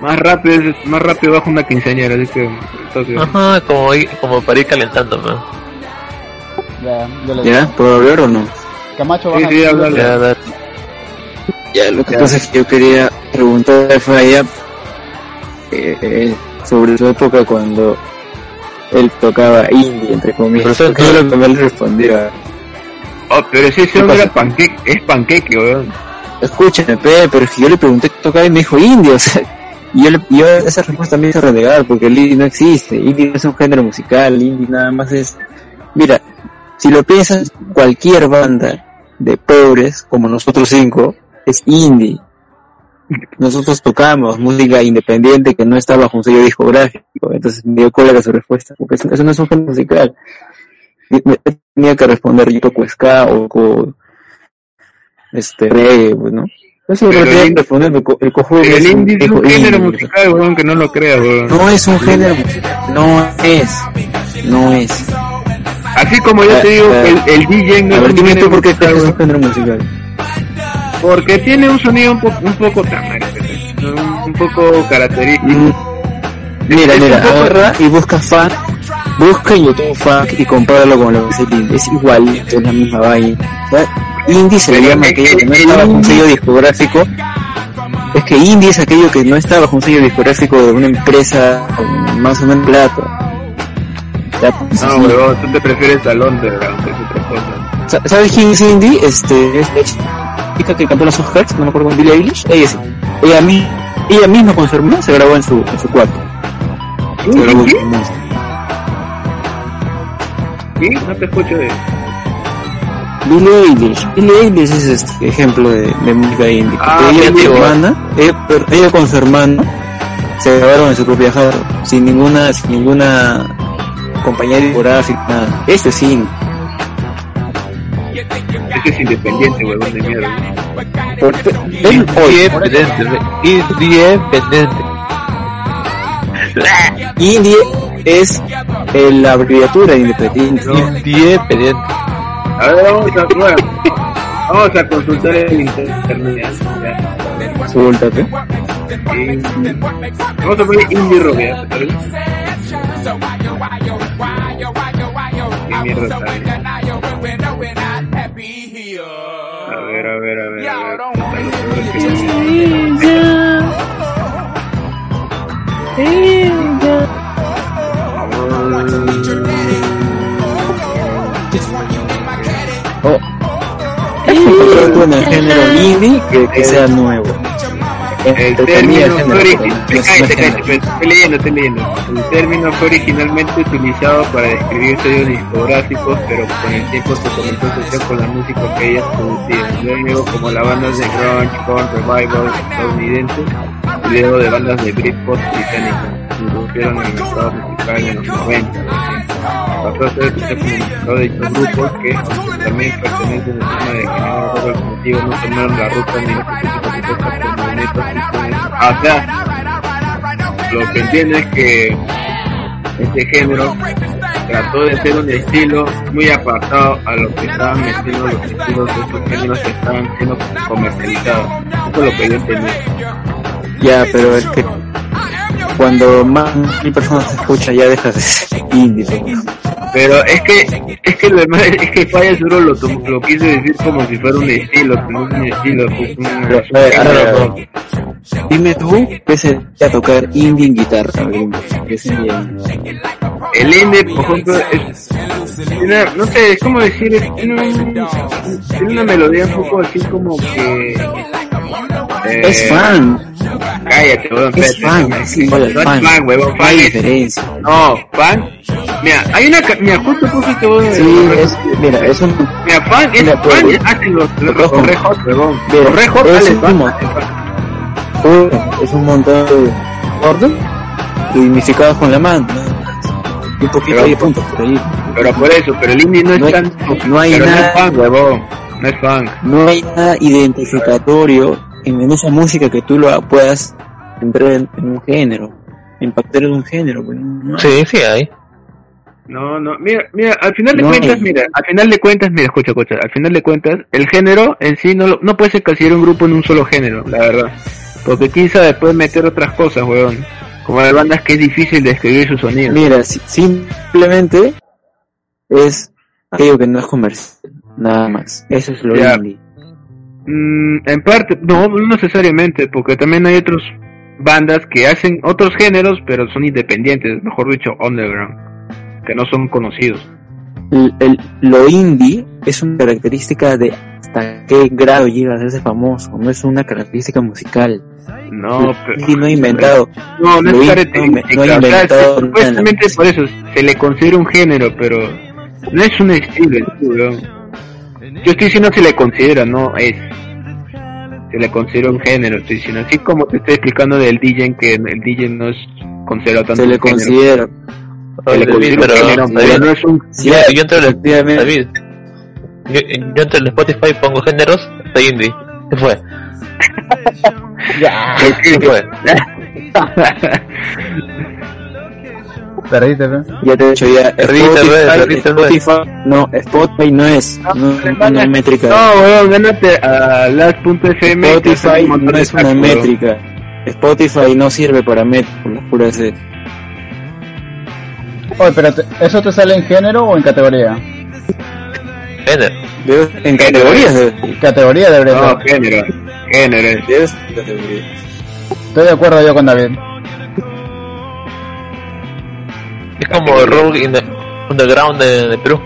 más rápido, es- más rápido bajo una quinceañera, así que... entonces- Ajá, como, como para ir calentando, ¿no? Ya, le ¿Ya? ¿Puedo hablar o no? Camacho, Sí, baja. sí, háblale. Ya, Ya, lo que Ya. pasa es que yo quería preguntarle fue a ella eh, eh, sobre su época cuando él tocaba indie, entre comillas. Pero Porque yo lo que me le respondía, Oh, pero ese ¿Qué hombre era panqueque, es panqueque, weón. escúchame, pe, pero es que yo le pregunté qué tocaba y me dijo indie, o sea, y yo, yo esa respuesta me hizo renegar porque el indie no existe, indie no es un género musical, indie nada más es, mira, si lo piensas, cualquier banda de pobres, como nosotros cinco, es indie. Nosotros tocamos música independiente que no está bajo un sello discográfico, entonces me dio cólera su respuesta, porque eso, no es un género musical. Tenía que responder yo toco ska o este reggae, pues, ¿no? Eso lo Pero que el que responder, el, co- el cojudo El es un indie es un género indie, musical, weón, que no lo creas, weón. No es un género musical, no es, no es. Así como yo te digo el, el DJ no es un género por qué musical, es un género musical. Porque tiene un sonido un, po- un poco tamal, un, poco característico. Mm, Mira, mira, agarra y busca funk, busca en YouTube funk y compáralo con lo que es el indie. Es igualito, es la misma vaina. Indie se le llama aquello que no está bajo un sello discográfico. Es que indie es aquello que no está bajo un sello discográfico de una empresa más o menos plata. Ya, pues, No, así. weón, tú te prefieres al underground, que es otra cosa. Sa- ¿Sabes quién es indie? Este, es la chica que cantó las Oscars, no me acuerdo, Billie Eilish. Ella sí. Ella, ella misma con su hermana se grabó en su, en su cuarto. ¿Sí? No te escucho de... Billie Eilish. Billie Eilish es este ejemplo de, de música indie. Ah, ella, con hermana, ella, pero ella con su hermano se grabaron en su propia jato, sin ninguna, sin ninguna compañía discográfica, nada. Este es indie. Ese es independiente, weón, de mierda. Porque él hoy, Independiente, independiente. indie es eh, la abreviatura de independiente. Independiente. A ver, vamos a, bueno, vamos a consultar el internet. ya. Consúltate. Y- Vamos a poner indie rock, ¿ya? ¿Te parece? ¿Qué mierda está ahí? A ver, a ver, a ver, a ver. En el género indie que, que sea nuevo. El término fue género, origi- porque no es- no cállate, es cállate, género. estoy leyendo, estoy leyendo. El término fue originalmente utilizado para describir sellos discográficos, pero con el tiempo se comenzó a asociar con la música que ellas producían. Luego, como las bandas de grunge, con revival estadounidenses, luego de bandas de Britpop británicas, introdujeron el mercado musical en los 90. Pasó a ser escuchado de estos grupos que, aunque también pertenecen al tema de género rock alternativo, no tomaron la ruta ni la política propuesta por movimientos cristianos. O sea, lo que entiendo es que este género trató de ser un estilo muy apartado a lo que estaban metiendo los estilos de estos géneros que estaban siendo comercializados. Eso es lo que yo entendí. Ya, pero es que cuando más mil personas se escucha ya dejas de ser indie. Pero es que, es que lo demás, es que Falla seguro lo, lo quiso decir como si fuera un estilo, es un estilo, pues. Dime tú qué sería tocar indie en guitarra. ¿Qué sería? El indie, por ejemplo, es, tiene- no sé, es como decir, es- tiene, un- tiene una melodía un poco así como que... eh, Es fan, Cállate, weón, es espérate, fan, sí, no es fan. hay fan es- diferencia. No, fan, mira, hay una, mira, justo puse este weón, Sí, es, mira, es un, mira, fan, es Mira, fan, pues, hacen los, los, los Red Hot, es un fan, es un montón de orden dignificados con la mano. Y un poquito Pero- ahí puntos por ahí. Pero por eso, pero el indie no es No hay- tan, no hay pero no nada. es fan, huevón, no es fan. No hay nada identificatorio en, en esa música que tú lo puedas entrar en, en un género, impactar en un género. pues, no-. Sí, sí hay. No, no, mira, mira, al final de No cuentas, hay. mira, al final de cuentas, mira, escucha, escucha, al final de cuentas, el género en sí no, lo- no puede ser considerar un grupo en un solo género, la verdad. Porque quién sabe, puede meter otras cosas, weón. Como hay bandas que es difícil describir su sonido. Mira, si- simplemente es aquello que no es comercial, nada más. Eso es lo Ya. indie. Mm, en parte, no, no necesariamente, porque también hay otros bandas que hacen otros géneros, pero son independientes, mejor dicho, underground, que no son conocidos. El, el- lo indie es una característica de hasta qué grado llega a famoso, no es una característica musical. No, pero... indie no ha inventado. No, no es característica. no ha o sea, inventado se- supuestamente por eso se le considera un género, pero no es un estilo, weón. Yo estoy diciendo se le considera, no es. Se le considera un género, estoy diciendo. Así como te estoy explicando del DJ, que el DJ no es considerado tanto Se le considera. Se le David, considera un pero, género, David, pero no es un... Sí, yo, yo entro en el. David, yo, yo entro en el Spotify pongo géneros, soy indie. ¿Qué fue? Ya, ¿Qué fue? perdiste, pe. Ya te he dicho ya. Perdiste, Spotify, no, Spotify no es, no, no, no es métrica. No, weón, gánate a last.fm. que Spotify no es una métrica. Spotify no sirve para métrica, por la pura sed. Oye, pero te- ¿eso te sale en género o en categoría? Género. En categorías de- Categoría debería No, ser. género. Género. debes en categorías. Estoy de acuerdo yo con David. Es como rock in the underground de, de Perú.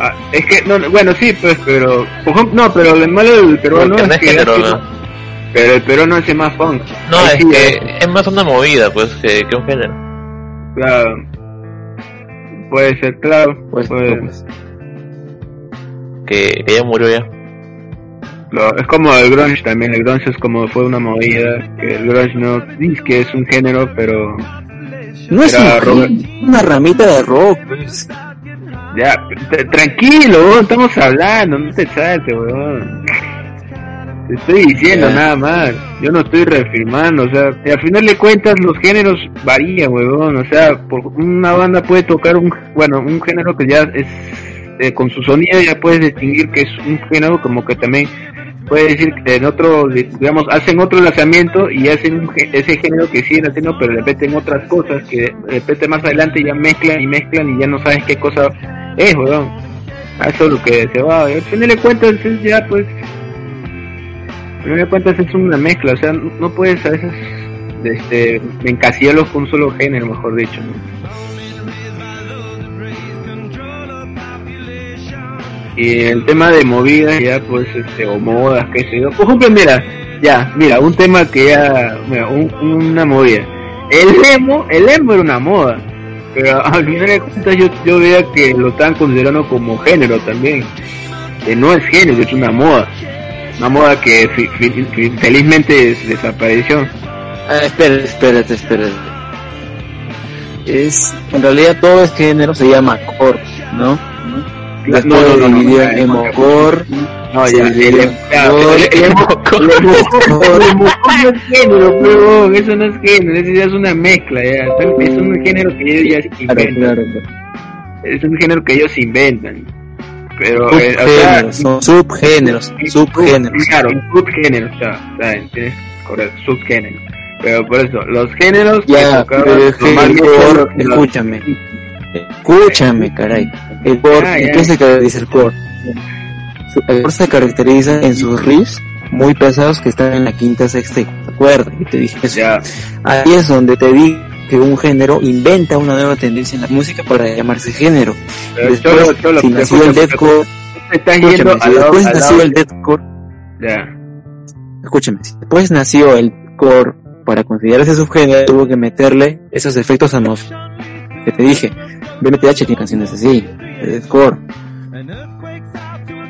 Ah, es que, no, no, bueno, sí, pues, pero... por ejemplo, No, pero lo malo del peruano no es es que... género, hace- ¿no? Pero el peruano hace más funk. No, Ahí es sí, que es más una movida, pues, que, que un género. claro. Puede ser, claro. Pues, puede- pues. Que, que ya murió ya. Lo- es como el grunge también, el grunge es como fue una movida, que el grunge no dice que es un género, pero No es un una ramita de rock. pues. ya, tranquilo, weón, estamos hablando, no te salte, weón. Te estoy diciendo nada más, yo no estoy reafirmando, o sea, y al final de cuentas los géneros varían, weón, o sea, por una banda puede tocar un, bueno, un género que ya es, eh, con su sonido ya puedes distinguir que es un género como que también puede decir que en otro, digamos, hacen otro lanzamiento y hacen ese género que siguen haciendo, pero le otras cosas que de repente más adelante ya mezclan y mezclan y ya no sabes qué cosa es, weón. A Eso es lo que se va. Al final de cuentas es ya, pues, al final de cuentas es una mezcla, o sea, no puedes a veces este, encasillarlos con un solo género, mejor dicho. ¿no? Y el tema de movidas, ya pues, este, o modas, qué sé yo. Por ejemplo, mira, ya, mira, un tema que ya, mira, un- una movida. El emo, el emo era una moda, pero al final de cuentas yo, yo veía que lo están considerando como género también. Que no es género, es una moda. Una moda que felizmente des- desapareció. Ah, espérate, espérate, espérate. Es, en realidad todo este género se llama core, ¿no? Después No, no, no, no, dividió no, en no, ya, el, género, eso no es género, eso ya es una mezcla, ya. Es un género que ellos ya inventan. claro, claro. Es un género que ellos inventan. Pero, eh, o sea, Subgéneros, son subgéneros, subgéneros. Claro, subgéneros, o sea, o sea, tienes correcto, subgéneros. Pero por eso, los géneros Ya, pero escúchame, escúchame, caray. El core, Ah, ¿en qué se caracteriza el core? El core se caracteriza en sus riffs muy pesados que están en la quinta, sexta y cuarta cuerda. Y te dije eso. Ya, Ahí es donde te di que un género inventa una nueva tendencia en la música para llamarse género. pero Después, solo, solo, si nació el deathcore, después nació el deathcore, ya, escúchame, si después nació el core para considerarse subgénero, tuvo que meterle esos efectos atmosféricos que te dije. BMTH tiene canciones así, el deathcore.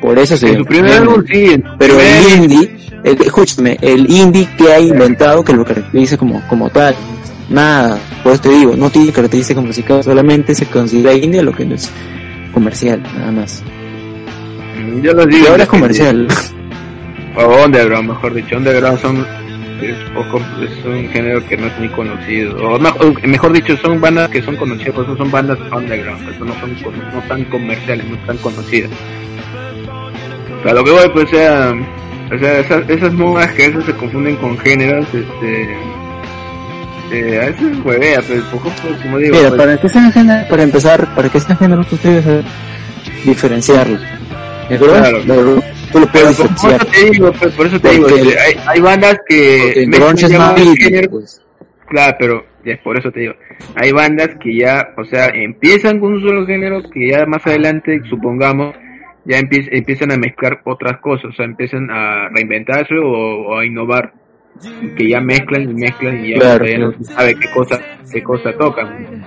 Por eso se en su primer álbum sí, Pero el indie, el, escúchame, el indie que ha inventado que lo caracterice como, como tal. Nada, pues te digo, no tiene característica musical, solamente se considera indie lo que no es comercial, nada más. yo los digo, Y ahora es comercial. o underground, mejor dicho, underground son es poco es un género que no es ni conocido, o, no- o mejor dicho, son bandas que son conocidas, por eso son bandas underground, por eso no son no tan comerciales, no tan conocidas. O sea, lo que voy pues sea O sea, esas, esas modas que a veces se confunden con géneros, este... Eh, a veces huevea, pero poco, pues, como digo... Mira, pues, para que sean géneros, para empezar, para que sean géneros, tú debes saber diferenciarlo. ¿De acuerdo? Claro. Tú lo pero puedes por, por eso te digo, pues, por eso te digo, Porque hay, hay bandas que... Mezclan grunge es más géneros, pues. Claro, pero ya, por eso te digo, hay bandas que ya, o sea, empiezan con un solo género que ya más adelante, supongamos, ya empie- empiezan a mezclar otras cosas, o sea, empiezan a reinventarse o, o a innovar, que ya mezclan y mezclan y ya, Claro, ya no se sabe qué cosa, qué cosa tocan.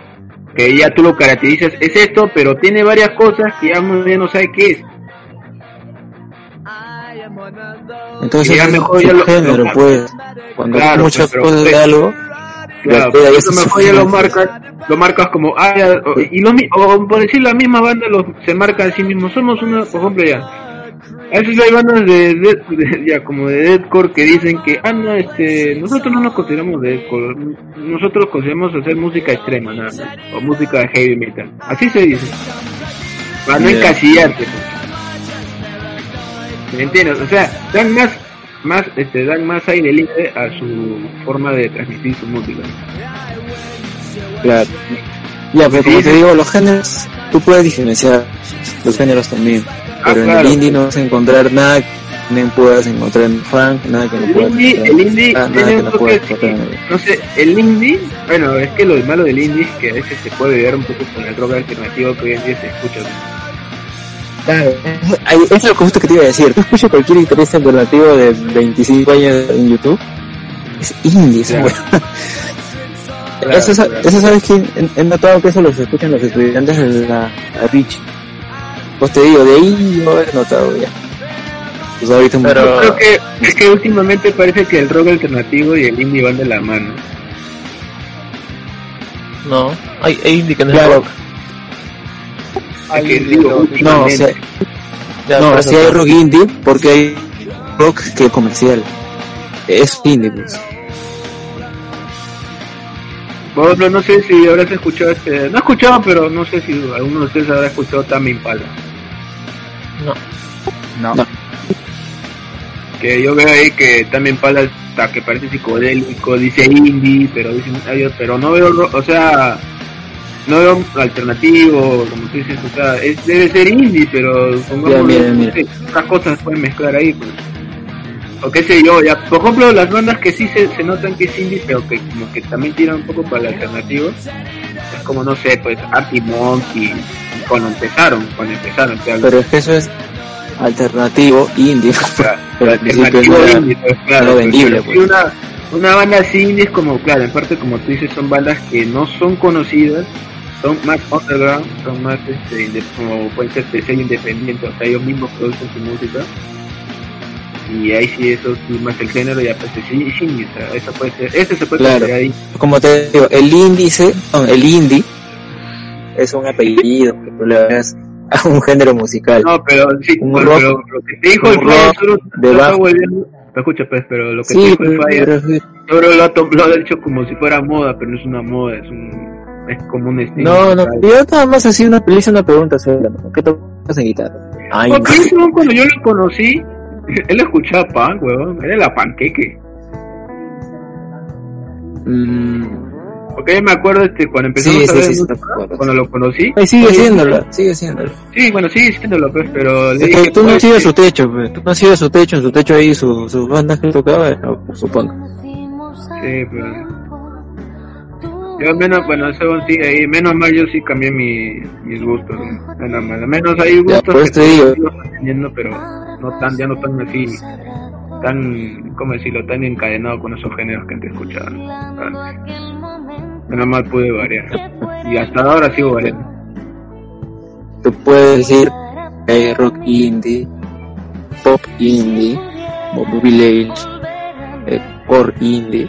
Que ya tú lo caracterizas, es esto, pero tiene varias cosas que ya no sabe qué es. Entonces, ya es mejor ya un lo- género, lo- pues. Cuando Claro, hay muchas pues, cosas de algo, Claro, eso mejor ya lo marcas, lo marcas como, ah, ya, o- y lo, mi- o por decir la misma banda lo, se marca a sí mismo, somos una, por ejemplo ya, a veces hay bandas de, death- de- ya como de deathcore que dicen que, ah no, este, nosotros no nos consideramos de deathcore, nosotros consideramos hacer música extrema, nada más, o música de heavy metal, así se dice, para no Ya. encasillarte, pues. ¿Me entiendes? O sea, dan más, más, este, dan más aire libre a su forma de transmitir su música. Claro. Ya, pero como te digo, los géneros, tú puedes diferenciar los géneros también. Ah, Pero en el indie no vas a encontrar nada que no puedas encontrar en funk, nada que no El puedas indie, encontrar el indie ah, nada que no puedas encontrar en no sé, el indie, bueno, es que lo malo del indie es que a veces se puede ver un poco con el rock alternativo que hoy en día se escucha. Claro, eso es lo justo que te iba a decir. Tú escuchas cualquier guitarrista alternativo de 25 años en YouTube, es indie, esa Claro. wea. Claro, eso, claro. eso sabes que he, notado que eso los escuchan los estudiantes de la Rich. Pues te digo, de ahí yo he notado ya. Pues ahorita un Pero- creo que es que últimamente parece que el rock alternativo y el indie van de la mano. No, hay, hay indie que no es rock. Es que digo, No, o últimamente. sea, Ya, no, si hay rock indie, porque hay rock que es comercial. Es indie, pues. Por ejemplo, no sé si habrás escuchado este, no he escuchado, pero no sé si alguno de ustedes habrá escuchado Tame Impala. No. No. No. Que yo veo ahí que Tame Impala hasta que parece psicodélico, dice indie, pero Dios, pero no veo, o sea, no veo alternativo, como tú dices, o sea, es, debe ser indie, pero pongamos otras cosas pueden mezclar ahí, pues. O qué sé yo, ya, por ejemplo, las bandas que sí se, se notan que es indie, pero que como que también tiran un poco para el alternativo, es como, no sé, pues, Arctic Monkey, cuando empezaron, cuando empezaron, te. Pero es que eso es alternativo indie. Claro, pero alternativo era- indie, pues, claro, no vendible, pues. una, una banda así indie es como, claro, en parte como tú dices, son bandas que no son conocidas, son más underground, son más, este, como pueden ser de sello independiente, o sea, ellos mismos producen su música. Y ahí sí, eso sí, más el género, ya pues sí, sí, o sea, eso puede ser, ese se puede Claro. ahí. Como te digo, el índice, el indie es un apellido que tú le das a un género musical. No, pero sí, Un pero, rock- pero lo que te dijo el Fire solo, de bajo. te escucha pues, pero lo que te sí, dijo el Fire pero, pero- Solo lo ha, lo ha hecho como si fuera moda, pero no es una moda, es un es como un estilo. no, no, yo nada más así una, le hice una pregunta ¿no? ¿qué tocas en guitarra? Ay, weón, cuando yo lo conocí, él escuchaba punk, weón, era la panqueque. mm, Porque yo me acuerdo este, cuando sí, empezamos a sí, ver sí, sí, música, cuando lo conocí. Ay, sigue oye, siéndolo, sigue siéndolo. Sí, bueno, sigue siéndolo, pues, pero le Es dije, tú no pues, has sido que- su techo, pues. tú no has sido su techo, en su techo ahí su- sus bandas que tocaba, no, supongo. Sí, pero... Yo menos, bueno, weón sí, ahí, menos mal yo sí cambié mi, mis gustos, ¿no? menos mal. Menos hay Ya, gustos por que eso te digo. sigo manteniendo, pero no tan, ya no tan así, tan, ¿cómo decirlo? Tan encadenado con esos géneros que antes escuchaba. antes. Menos mal pude variar. Y hasta ahora sigo variando. Tú puedes decir que hay rock indie, pop indie, Bob Village, eh, core indie.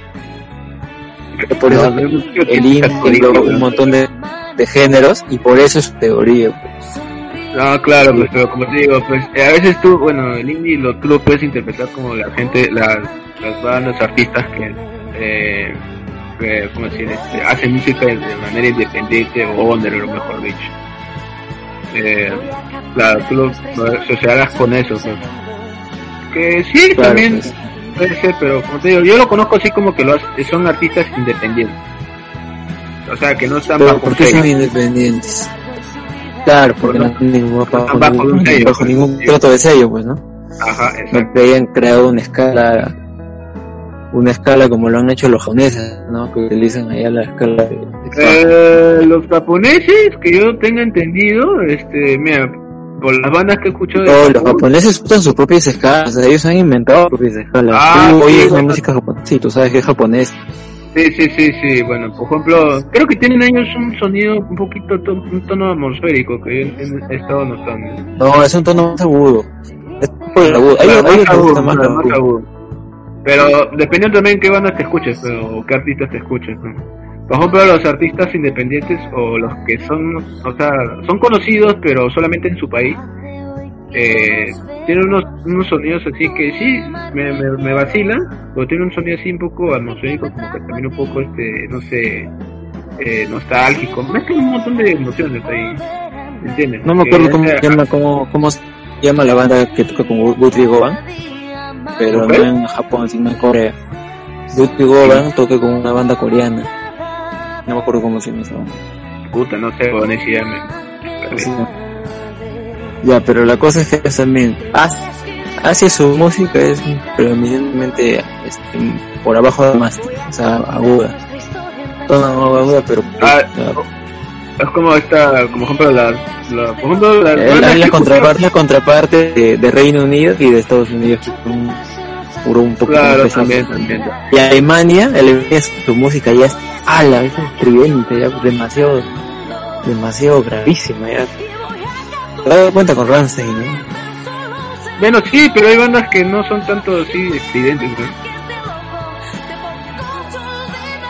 Que por eso el indie un montón de, de géneros y por eso es su teoría. pues. No, claro, pues, pero como te digo, pues eh, a veces tú, bueno, el indie lo, tú lo puedes interpretar como la gente, las, las bandas, artistas que, eh, que, ¿cómo decir? Este, hacen música de, manera independiente o under, lo mejor dicho. Eh, claro, tú lo, lo asociarás con eso, pues. Que sí, Claro, también pues. Puede ser, pero como te digo, yo lo conozco así como que lo hace- son artistas independientes. O sea, que no están Pero bajo ¿por qué sello. son independientes? Claro, porque no tienen ningún, bajo, están bajo ningún- sello, bajo ningún sí. trato de sello, pues, ¿no? Ajá, No exacto. que hayan creado una escala, una escala como lo han hecho los japoneses, ¿no? Que utilizan allá la escala de Eh, los japoneses, que yo tenga entendido, este, mira, por las bandas que No, los japoneses usan sus propias escalas, o sea, ellos han inventado sus propias escalas. Ah, tú sí, oyes una bueno. música japonesa, sí, tú sabes que es japonés. Sí, sí, sí, sí. Bueno, por ejemplo, creo que tienen ellos un sonido un poquito, to- un tono atmosférico que yo he, he estado notando. No, es un tono más agudo. Es por el agudo. Hay, hay agudo, más agudo. Pero dependiendo también qué bandas te escuches, pero, o qué artistas te escuches. ¿no? Por ejemplo, los artistas independientes o los que son, o sea, son conocidos pero solamente en su país, eh, tienen unos, unos sonidos así que sí, me, me, me vacilan, pero tiene un sonido así un poco atmosférico, como que también un poco, este, no sé, eh, nostálgico. Mezcla un montón de emociones ahí, ¿entiendes? No me Que acuerdo cómo se llama, cómo, cómo se llama la banda que toca con Guthrie Govan, pero ¿Ok? no en Japón, sino en Corea. Guthrie Govan toca con una banda coreana. No me acuerdo cómo se llama. Puta, no sé, bueno, si ya me... Es. Ya, pero la cosa es que también hace, hace su música es predominantemente este, por abajo de más, o sea, aguda. Tono aguda, pero Ah, la- Es como esta, como ejemplo, la, la, por ejemplo, la, es la, es la contraparte, la contraparte de, de Reino Unido y de Estados Unidos, son un, puro un poco Claro, más también, también. Y Alemania, Alemania su música ya es ala, es estridente, ya demasiado, demasiado gravísima, ya. Te das cuenta con Rammstein, ¿no? Bueno, sí, pero hay bandas que no son tanto así estridentes, ¿no?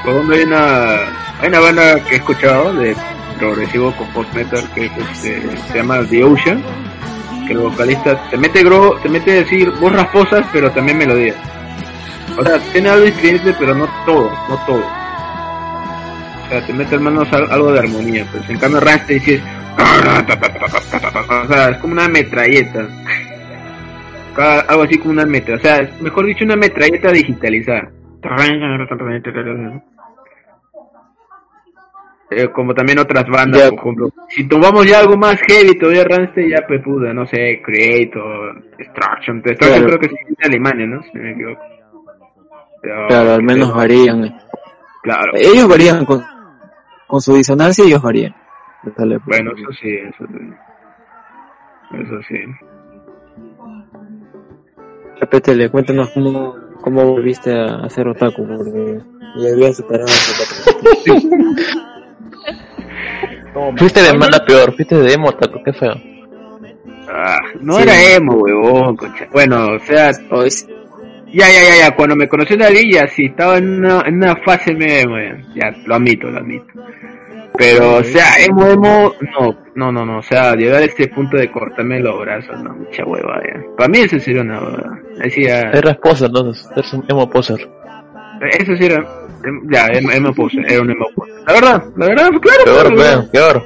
Por ejemplo, hay una, hay una banda que he escuchado de progresivo con post metal que es, este, se llama The Ocean, que el vocalista te mete gro, te mete a decir voz rasposas, pero también melodías. O sea, tiene algo estridente, pero no todo, no todo. O sea, te mete al- algo de armonía, pues en cambio Rammstein sí es o sea, es como una metralleta. Algo así como una metra, o sea, mejor dicho, una metralleta digitalizada. Eh, como también otras bandas, por ejemplo. Si tomamos ya algo más heavy, todavía Rammstein ya pepuda, no sé, Create o Destruction. Destruction Claro. creo que sí es de Alemania, ¿no? Si no me equivoco. Pero- Claro, al menos varían. eh. Claro. Ellos varían con, con su disonancia, ellos varían. Dale, pues. Bueno, eso sí, eso sí. Eso sí. Repétele, cuéntanos cómo, cómo volviste a hacer otaku, porque ya había superado. Fuiste de mala peor, fuiste de emo, taco, qué feo. Ah, no Sí. era emo, huevón, concha. Bueno, o sea, Oh, es- ya, ya, ya, ya, cuando me conocí en la ya sí, estaba en una, en una fase medio emo, ya, ya, lo admito, lo admito. Pero, o sea, emo, emo, no, no, no, no, o sea, llegar a este punto de cortarme los brazos, no, mucha hueva, ya. Para mí eso sería una hueva. Decía, Eras poser, entonces, eres un emo poser. Eso sí era, em, ya, emo, emo pose, era un pose. La verdad, la verdad, claro. Peor, peor, peor.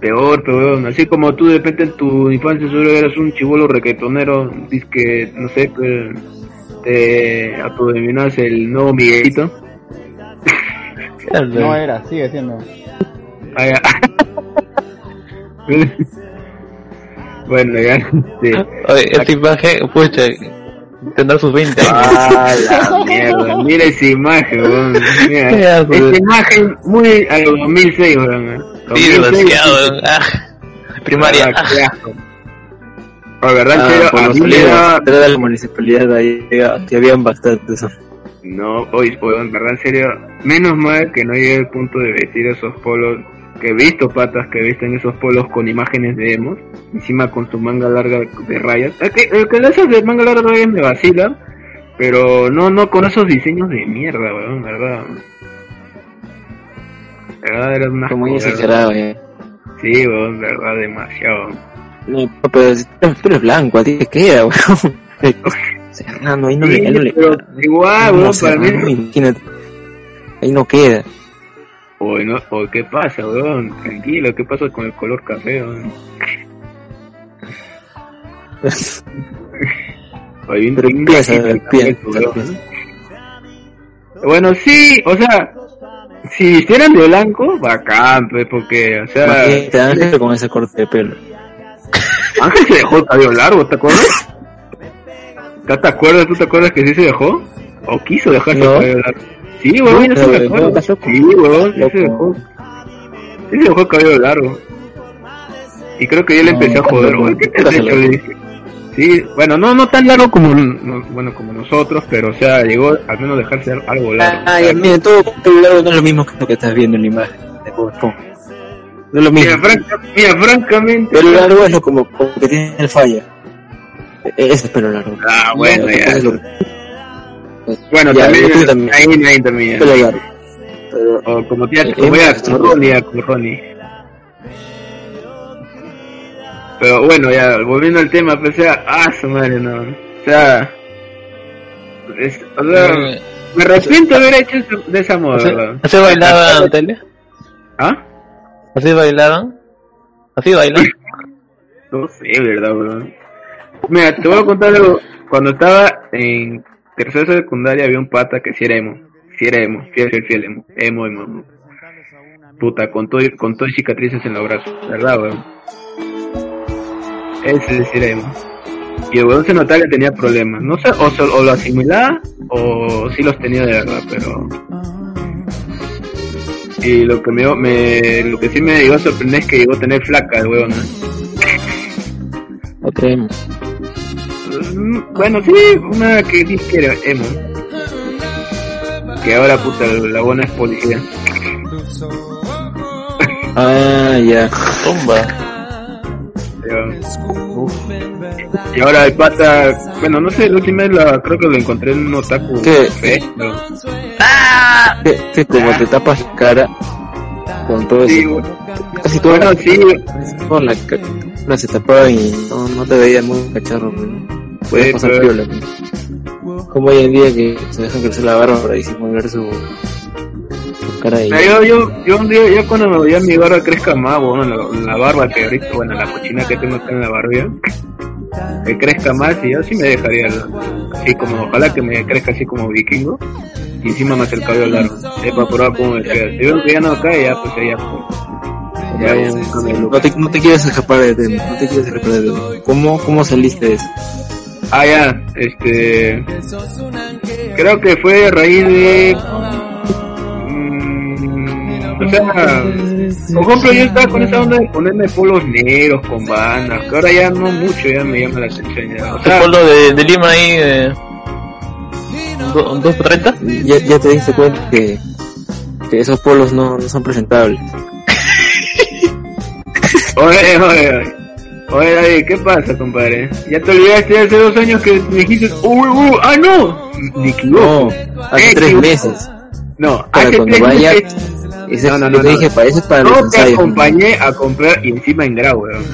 Peor, peor, así como tú de repente en tu infancia solo eras un chivolo requetonero, que no sé, que te autodenominabas el nuevo Miguelito. No era, sigue siendo. Ah, ya. bueno, ya. este, Oye, esta imagen, pucha, tendrá sus 20 años. Ah, la mierda. Mira esa imagen, weón. Mira, imagen muy a los 2006, weón. Sí, 2006, demasiado. Ah, primaria. Ah, qué asco. La verdad, en Ah, serio, por a los mí me salidos da- de la municipalidad ahí, ya, ya habían bastantes. No, weón, en verdad, en serio, menos mal que no llegué al punto de vestir esos polos, que he visto patas que visten esos polos con imágenes de emos, encima con su manga larga de rayas. El que, el que de manga larga de rayas me vacila, pero no, no con esos diseños de mierda, weón, verdad. verdad, era una muy exagerado, ya. Sí, weón, verdad, demasiado. No, pero si tú tú eres blanco, a ti te queda, weón. Serrano, ahí no le, Sí, ahí no le pero queda. igual, No, weón, para mí imagínate. Ahí no queda. Oye, no, ¿qué pasa, weón? Tranquilo, ¿qué pasa con el color café, weón? Pero bien piensa. Bueno, sí, o sea, si hicieran de blanco, bacán, pues, porque, o sea, Imagínate Ángel con ese corte de pelo. Ángel se dejó el cabello largo, ¿te acuerdas? ¿Ya ¿Te acuerdas? ¿Tú te acuerdas que sí se dejó? ¿O quiso dejarse No. el cabello largo? Sí, se No, dejó. no, estás loco. Sí, huevón, sí se Loco. dejó. Sí se dejó el cabello largo. Y creo que yo le No, empecé a joder, loco. güey, ¿qué te has Déjalo. hecho? Le dije. Sí, bueno, no, no tan largo como, no- bueno, como nosotros, pero o sea, llegó al menos dejarse al- algo largo. Ah, miren, todo pelo largo no es lo mismo que lo que estás viendo en la imagen de Bob Esponja. No es lo mismo. Mira, franca- mira, francamente. Pelo largo es lo como, como que tiene el falla. E- Ese es pelo largo. Ah, bueno, No, ya. es lo- Bueno, Ya, también, yo también. ahí termina. Pero, O como tía, Eh, como eh, ya, Ronnie, ya, con Ronnie. Pero bueno, ya, volviendo al tema, pues, o sea, ah, su madre, no. O sea, es- o sea, Eh, me arrepiento de haber hecho eso- de esa moda, ¿Así, ¿verdad? así bailaban, Tele? ¿Ah? ¿Así bailaban? ¿Así bailan? No sé, ¿verdad, bro? Mira, te voy a contar algo. Cuando estaba en tercera secundaria había un pata que sí era emo. Sí era emo, fiel, fiel, fiel, emo. Emo, emo, emo. Puta, con todo, con todo y cicatrices en los brazos, ¿verdad, weón? Ese sí era emo. Y el weón se notaba que tenía problemas. No sé, o, o lo asimilaba o sí los tenía de verdad, pero... Y lo que me, lo que sí me llegó a sorprender es que llegó a tener flaca el weón, ¿no? no creemos. Mm, Bueno, sí, una que dice que era emo. Que ahora, puta, la buena es policía. Ah, ya. Tumba. Y ahora el pata, bueno, no sé, la última vez la, creo que lo encontré en un otaku ¿Qué? que como te tapas la cara con todo Sí, eso. bueno, Casi toda bueno, la, sí, con la, ca- la se tapaba y no, no te veía muy cacharro. ¿no? Puedes Sí, pasar pero- piola. Como hoy en día que se dejan crecer la barba para disimular su, su cara. Mira, yo, yo, yo un día, yo cuando ya mi barba crezca más, bueno, la, la barba que ahorita, bueno, la cochina que tengo acá en la barbilla, que crezca más y yo sí me dejaría, así como, ojalá que me crezca así como vikingo, y encima más el cabello largo, eh, para probar cómo me queda. Si veo que ya no cae, ya pues ya, pues, ya de look. No te, no te quieres escapar de tema, no te quieres escapar de tema. ¿Cómo, cómo saliste de eso? Ah, ya, este. Creo que fue a raíz de. mm, o sea, por ejemplo, yo estaba con esa onda de ponerme polos negros con bandas, que ahora ya no mucho, ya me llama la atención. Ya. O ¿Qué sea, polo de, de Lima ahí? Eh, do- ¿Un 2 por 30? Ya, ya te diste cuenta que, que esos polos no, no son presentables. oye, oye, oye. Oye, David, ¿qué pasa, compadre? Ya te olvidaste hace dos años que me dijiste, uy, uy, ah, no, me equivoco. No, hace Eh, tres equivoco. meses. No, Para hace cuando tres vaya, meses ese, No, no, no, te no. dije, para es para los no te ensayos. acompañé a comprar y encima en grau, weón.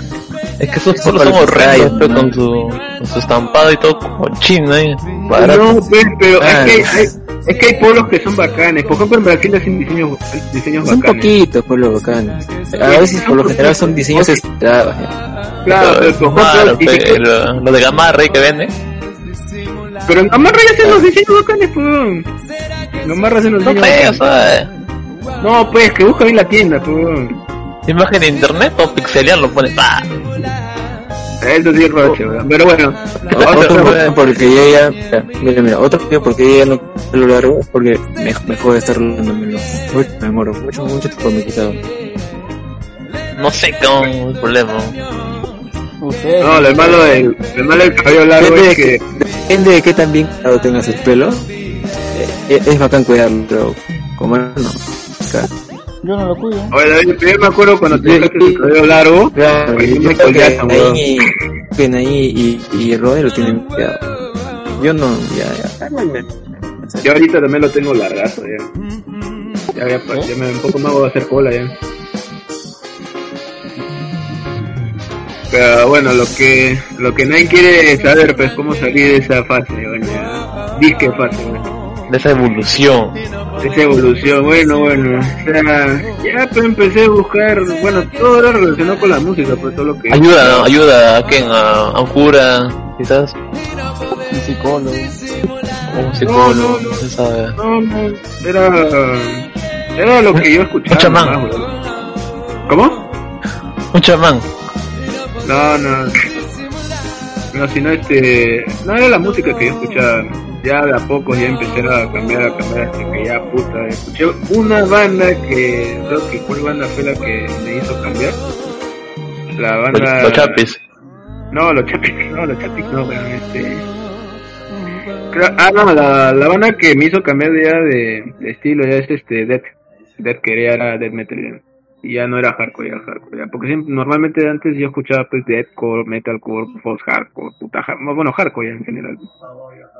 Es que esos Eso polos son horrendos, pues, ¿no? con su, con su estampado y todo cochino ahí. Barato. No, pues, pero Ah. es, que hay, es que hay polos que son bacanes. Por ejemplo, en Brasil hacen diseños, diseños Un bacanes. poquito polos bacanes. A veces por lo general son diseños. Claro, pero, por Claro, ejemplo, pe- dice- lo, lo de Gamarra ahí que vende. pero en Gamarra ya hacen los diseños bacanes, pues. Gamarra hacen los No, diseños pe, o bacanes. sea, No, pues, que busca bien la tienda, pues. Imagen de internet o pixelear lo pone. pa. Eso sí es roche. Pero bueno, Otro motivo porque yo ya, ya, mira, mira, otro motivo porque ya no pelo largo porque me, me jode estar rolándomelo. Me demoro, mucho, mucho tiempo me he quitado. No sé cómo es el problema. No, lo malo del, lo malo del cabello largo Depende es de, que, depende de qué tan bien cuidado tengas el pelo. eh, es, es bacán cuidarlo, pero como no, acá. Yo no lo cuido. oye, David, yo me acuerdo cuando te dejaste el cabello largo, Claro, yo Jackson, weón. ahí, ahí y, y Rodri lo tienen cuidado. Yo no, ya, ya. yo ahorita también lo tengo largazo, ya. Ya, ya, pues, ya me, un poco más voy a hacer cola, ya. Pero bueno, lo que lo que nadie quiere saber, pues, cómo salir de esa fase, bueno, ya. Disque fase, bueno. De esa evolución. Esa evolución, bueno, bueno. O sea, ya pues empecé a buscar, bueno, todo era relacionado con la música, pues todo lo que... Ayuda, ¿no? Ayuda a quién, a, a un cura, quizás. Un psicólogo. Un psicólogo, no se sabe. No, no, era, era lo que yo escuchaba. Un chamán. ¿Cómo? Un chamán. No, no. No, sino este. No era la música que yo escuchaba. Ya de a poco ya empecé a cambiar, a cambiar, hasta que ya puta. Escuché una banda que. Creo que cuál banda fue la que me hizo cambiar. La banda. Los, chapis. No, los chapis, no, los chapis no, weón, este. Ah, no, la, la banda que me hizo cambiar ya de, de estilo ya es este Death. Death que ya era Death Metal. Ya. Y ya no era hardcore, ya era hardcore. ya. Porque siempre, normalmente antes yo escuchaba pues Deathcore, Metalcore, Post Hardcore, puta hard- bueno, hardcore ya en general.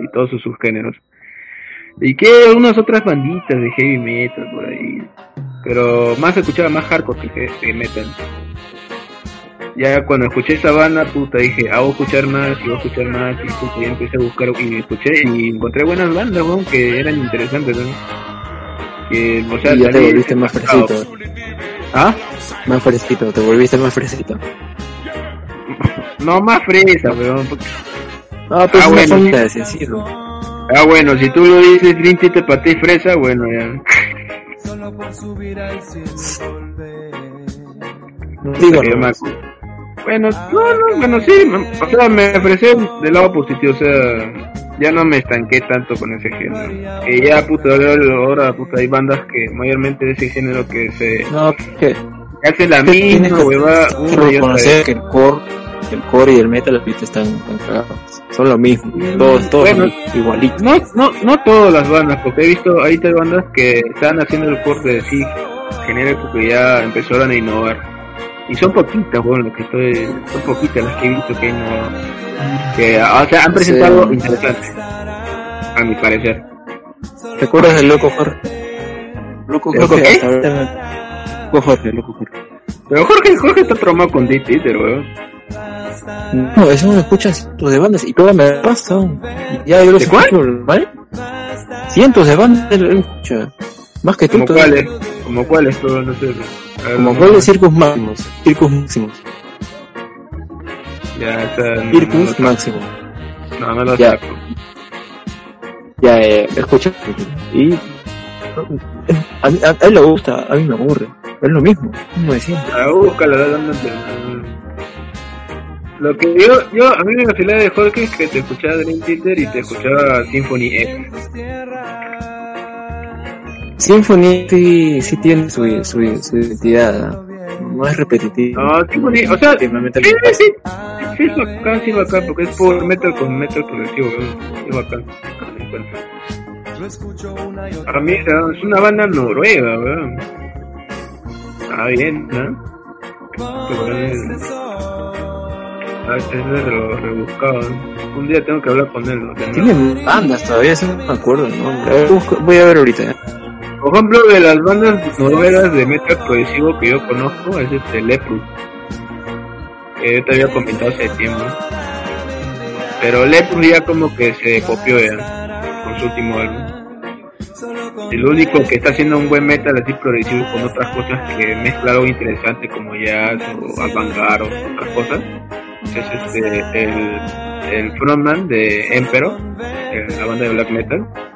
Y todos sus subgéneros. Y que unas otras banditas de heavy metal por ahí. Pero más escuchaba más hardcore que he- que metal ya cuando escuché esa banda, puta, dije, ah, voy a escuchar más, y voy a escuchar más, y puta, ya empecé a buscar, y escuché, y encontré buenas bandas, weón, que eran interesantes, ¿no? Que, o sea, Y ya te volviste más sacado. ¿Ah? Más fresquito, te volviste más fresquito. No, más fresa, Ah, pues Ah, es una bueno. de. Ah, bueno, si tú lo dices, Dream Theater para ti fresa, bueno, ya. No digo Que yo me nomás. acu- Bueno, no, no, bueno, sí, o sea, me ofrecí del lado positivo, o sea, ya no me estanqué tanto con ese género. Que ya, puta, ahora, ahora, puta, hay bandas que mayormente de ese género que se No, que que hacen la misma que hueva una y otra reconocer vez. que el core, el core y el metal ahorita están, están cagados. Son lo mismo. Todos, todos Bueno. son igualitos. No, no, no todas las bandas, porque he visto ahorita hay bandas que están haciendo el corte de sí, genera porque ya empezaron a innovar. Y son poquitas, bueno, lo que estoy, son poquitas las que he visto que innovan. Que, o sea, han presentado Sí. algo interesante, a mi parecer. ¿Te acuerdas del loco Jorge? Loco ¿Loco Jorge, qué? Loco Jorge, loco Jorge. Pero Jorge, Jorge está traumado con Deep Eater, weón. No, eso no escuchas cientos de bandas y todavía me pasa. Ya yo los ¿De cuál? escucho, ¿vale? Cientos de bandas lo escucho. Más que tú, ¿Como cuáles? ¿Como cuáles? No sé. Como no, cuáles Circus Máximos. Circus Máximos. Ya, está. Circus no, Máximo. no, no lo Ya. saco. Ya, eh, escucha. Y. A mí, a, a él le gusta, a mí me aburre. Es lo mismo, como de siempre. Ah, dale. Lo que yo, yo, a mí me vacilaba de Jorge es que te escuchaba Dream Theater y te escuchaba Symphony X. Symphony sí, sí tiene su, su, su identidad. No es repetitivo. No, Symphony, o sea, sí, sí, sí, sí, es bacán, sí, es bacán, porque es por metal con metal progresivo, es bacán. A mí es una banda noruega, weón. Ah, bien, ¿no? Pero es- Ah, este es de lo rebuscado. ¿no? Un día tengo que hablar con él. ¿no? Que no- Tiene bandas todavía, eso no me acuerdo voy a ver ahorita. Por ejemplo, de las bandas noruegas de metal progresivo que yo conozco es este Leprus. Que yo te había comentado hace tiempo. Pero Leprus ya como que se copió ya con su último álbum. El único que está haciendo un buen metal así progresivo con otras cosas que mezcla algo interesante como jazz o avant-garde o otras cosas es este el, el frontman de Emperor, la banda de black metal.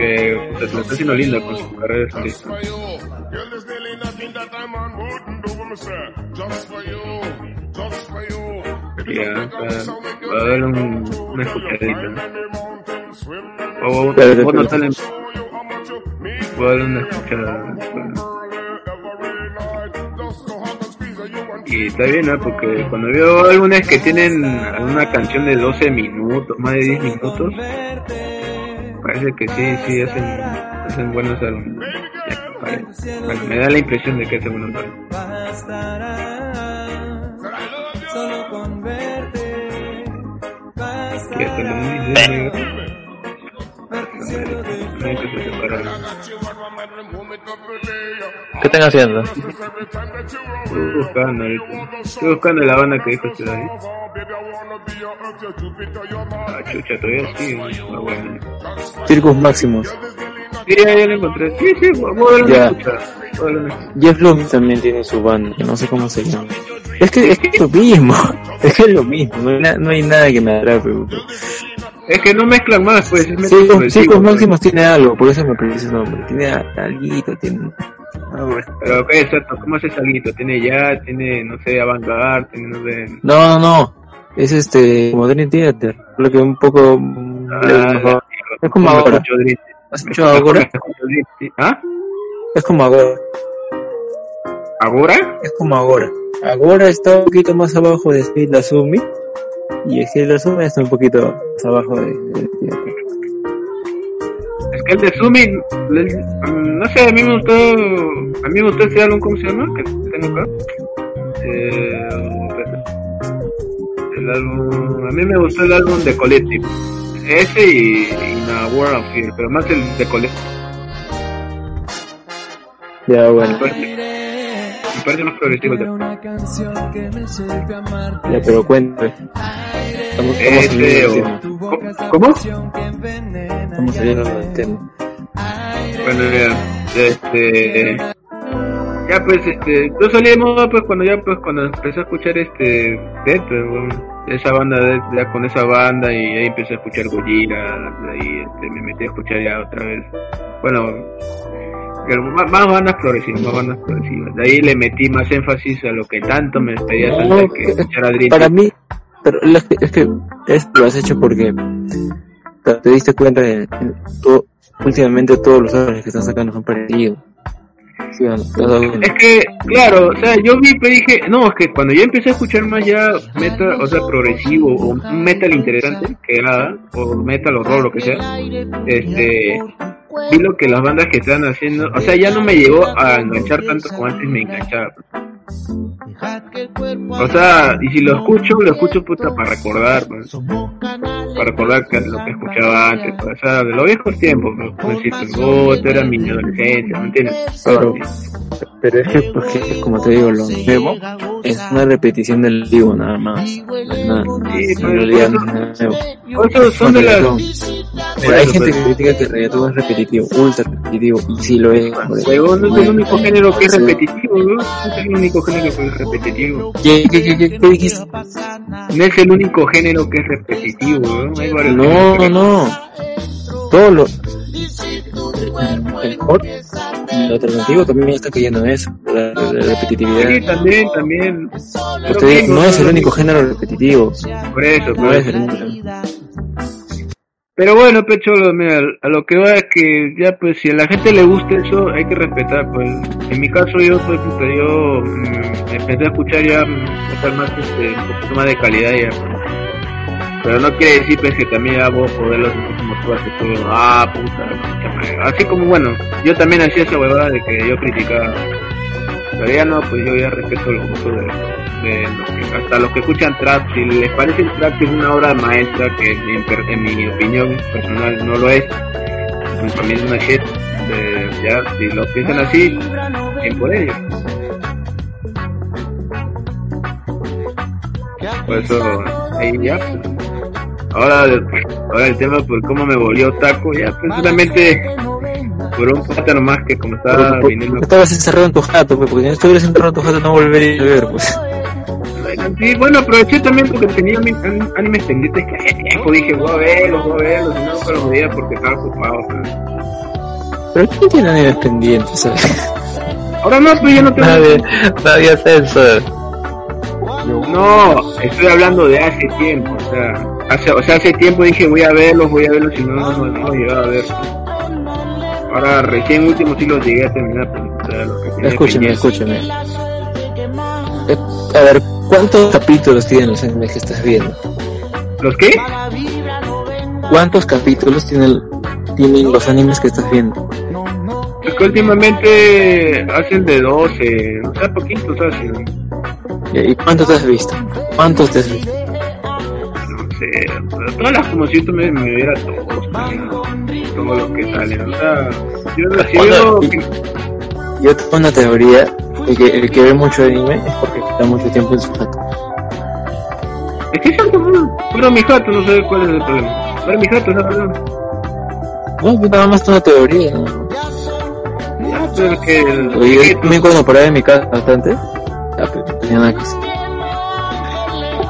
Que puta, se lo está haciendo linda con su carrera de solista. Ya, para, para darle un, una escuchadita. O Pero- vos no pero- salen. Voy a darle una escuchada. Y está bien, ¿no? Porque cuando veo álbumes que tienen una canción de 12 minutos, más de 10 minutos, parece que sí, sí, hacen, hacen buenos álbumes. Ya. Bueno, me da la impresión de que hacen buenos álbumes. Y hasta lo muy negro. Hay que se separaron. ¿Qué están haciendo? Estoy buscando. Estoy buscando la banda que dijo este David. Ah, chucha, todavía sí. Ah, bueno. Circus Máximos. Sí, ya, lo encontré. Sí, sí, voy a una escuchada. Jeff Loomis también tiene su banda, que no sé cómo se llama. Es que es, que es lo mismo, es que es lo mismo, no hay, na- no hay nada que me atrape. Es que no mezclan más, pues. Es progresivo, cinco pues. máximos tiene algo, por eso me parece ese nombre. Tiene alguito, tiene. Ah, bueno. Pero, ¿qué exacto? ¿Cómo es ese alguito? Tiene ya, tiene, no sé, avant tiene, no sé. No, no, no. Es este Modern Theater. Lo que un poco. Ah, es como ahora. Dream- ¿Has escuchado ahora? Dream-. ¿Ah? Es como ahora. ¿Ahora? Es como ahora. Ahora está un poquito más abajo de Skate Lazumi. Y Skate Lazumi está un poquito más abajo de. de Theater. Es que el de el- mm, no sé, a mí me gustó, a mí me gustó ese álbum, ¿cómo se llama? Que tengo acá. Eh, el álbum, a mí me gustó el álbum de Collective. Ese y, y Na World of Fear, pero más el de Collective. Ya, bueno. Parece más progresivo Ya, pero cuéntame. Estamos, estamos Ese saliendo del o- tema. ¿Cómo? Estamos saliendo del tema. Bueno, ya, este, ya pues, este, yo salí de moda pues cuando ya, pues cuando empecé a escuchar este, Death, pues, bueno, esa banda, ya con esa banda y ahí empecé a escuchar Gojira, ahí este, me metí a escuchar ya otra vez, bueno, pero más, más bandas progresivas, más bandas progresivas, de ahí le metí más énfasis a lo que tanto me pedía No, que escuchar a Para mí, pero es que, es que esto lo has hecho porque te, te diste cuenta de todo- últimamente todos los álbumes que están sacando son parecidos. Es que, claro, o sea, yo vi, pues dije, no, es que cuando yo empecé a escuchar más ya metal, o sea, progresivo, o metal interesante, que nada, o metal o rock, lo que sea, este, vi lo que las bandas que están haciendo, o sea, ya no me llegó a enganchar tanto como antes me enganchaba. O sea, y si lo escucho, lo escucho puta para recordar, pues, para recordar que lo que escuchaba antes, pues, o sea, de los viejos tiempos, pues, pues, pues, oh, esto era mi adolescencia, ¿me entiendes? Pero, pero es que, porque, como te digo, lo nuevo es una repetición del vivo nada más. No nada. Sí, no. Por eso son de las... Pero hay gente que critica que el reggaetón es repetitivo, ultra repetitivo, y sí lo es. Huevón, no es el único género que es repetitivo, ¿no? No es el único género que es repetitivo. ¿Qué, qué, qué, qué, qué dijiste? No es el único género que es repetitivo, ¿no? Hay No, que- no. Todo lo. El pop, el alternativo también está cayendo en eso, la, la Sí, repetitividad. también, también. Digo, no es el único género repetitivo. Por eso, No es el único. Pero bueno, Pecholo, mira, a lo que va es que ya pues si a la gente le gusta eso, hay que respetar, pues. En mi caso yo, pues, yo mm, empecé a escuchar ya mm, metal más, este, un poquito de calidad ya. pues. Pero no quiere decir, pues, que también vos poderlos como tú haces todo, ah, puta. Así como, bueno, yo también hacía esa huevada de que yo criticaba. Ya no, pues yo ya respeto los gustos de, los que, hasta los que escuchan trap, si les parece el trap es una obra maestra, que en mi, en opinión personal no lo es, pues mí es una shit, de- ya, si lo piensan así, bien por ellos. Por eso, ahí ya, pues. Ahora, ahora el tema por cómo me volvió taco, ya, pues solamente por un plátano más que como estaba viniendo estabas encerrado en tu jato, pues, porque si no estuvieras encerrado en tu jato no volvería a ver, pues. Bueno, sí, bueno, aproveché también porque tenía mis an- animes pendientes que hace tiempo dije, voy a verlos, voy a verlos, y no nunca los veía porque estaba ocupado. pues. Pero ¿quién tiene animes pendientes, sabes? Ahora no, pues ya no tengo... Nadie, nadie hace eso. No, estoy hablando de hace tiempo, o sea, hace, o sea, hace tiempo dije, voy a verlos, voy a verlos, y no, no, no, no llegaba a ver. Ahora, recién último los llegué a terminar, pues, Escúcheme, escúcheme. Eh, a ver, ¿cuántos capítulos tienen los animes que estás viendo? ¿Los qué? ¿Cuántos capítulos tienen, tienen los animes que estás viendo? Es que últimamente hacen de 12, o sea, poquitos hacen. ¿Y cuántos te has visto? ¿Cuántos te has visto? no sé, todas las como si tú me, me viera todos, todo lo que salen, o sea, yo yo, Yo tengo una teoría de que el que ve mucho anime es porque está mucho tiempo en su jato. es que exacto, bueno, pero mi jato, no sé cuál es el problema, pero mi jato, la verdad, No, yo nada más una teoría. ¿no? ya, pero es que, que yo también cuando paraba en mi casa bastante, ya, pues, no tenía nada que hacer.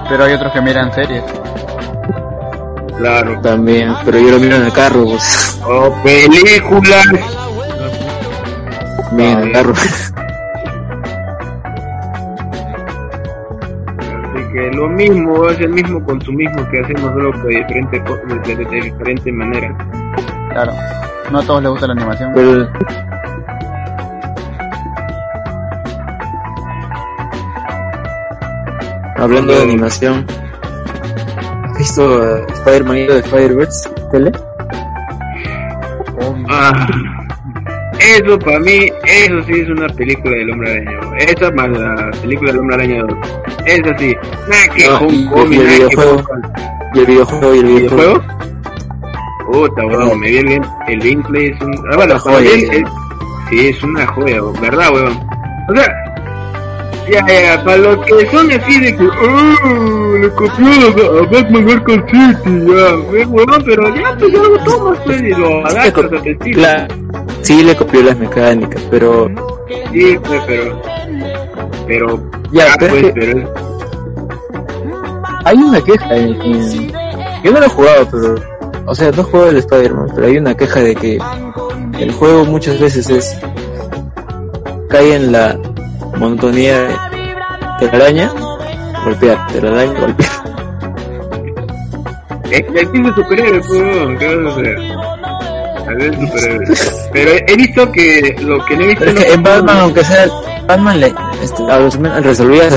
Pero hay otros que miran series. Claro. También, pero yo lo miro en el carro, pues. O películas. Mira, en el carro. Así que lo mismo, es el mismo consumismo que hacemos, solo de diferente, de, de- de diferente manera. Claro. No a todos les gusta la animación. Pero... Hablando de animación, ¿has visto eh, Spider-Man y de Spider-Verse? ¿Tele? Ah, eso para mí, eso sí es una película del hombre araña. Esa más la película del hombre araña 2. Esa sí. Nada que Ah, y- Homecoming, y el videojuego. Y el videojuego y el videojuego. Puta, weón, me vi el, game- el gameplay, es un... Ah, bueno, joya, mí, ya. es- sí, es una joya, ¿verdad, weón? O sea, ya, ya, para los que son así de que, oh, le copió a, Batman Arkham City, ya, weón, pero ya, pues ya lo tomas, pues, y lo adaptas a tu. Claro, sí le copió las mecánicas, pero Sí, pues, pero, pero, Ya, pero es pues, que- pero, hay una queja en, en- yo no lo he jugado, pero o sea, no he jugado el Spider-Man, pero hay una queja de que el juego muchas veces es cae en la monotonía de, de la araña, golpear, de la araña, golpear. es es superhéroe, weón, ¿qué vas a hacer? A ver, superhéroe. Pero he visto que lo que no he visto es que en Batman, aunque sea Batman le este, resolvía.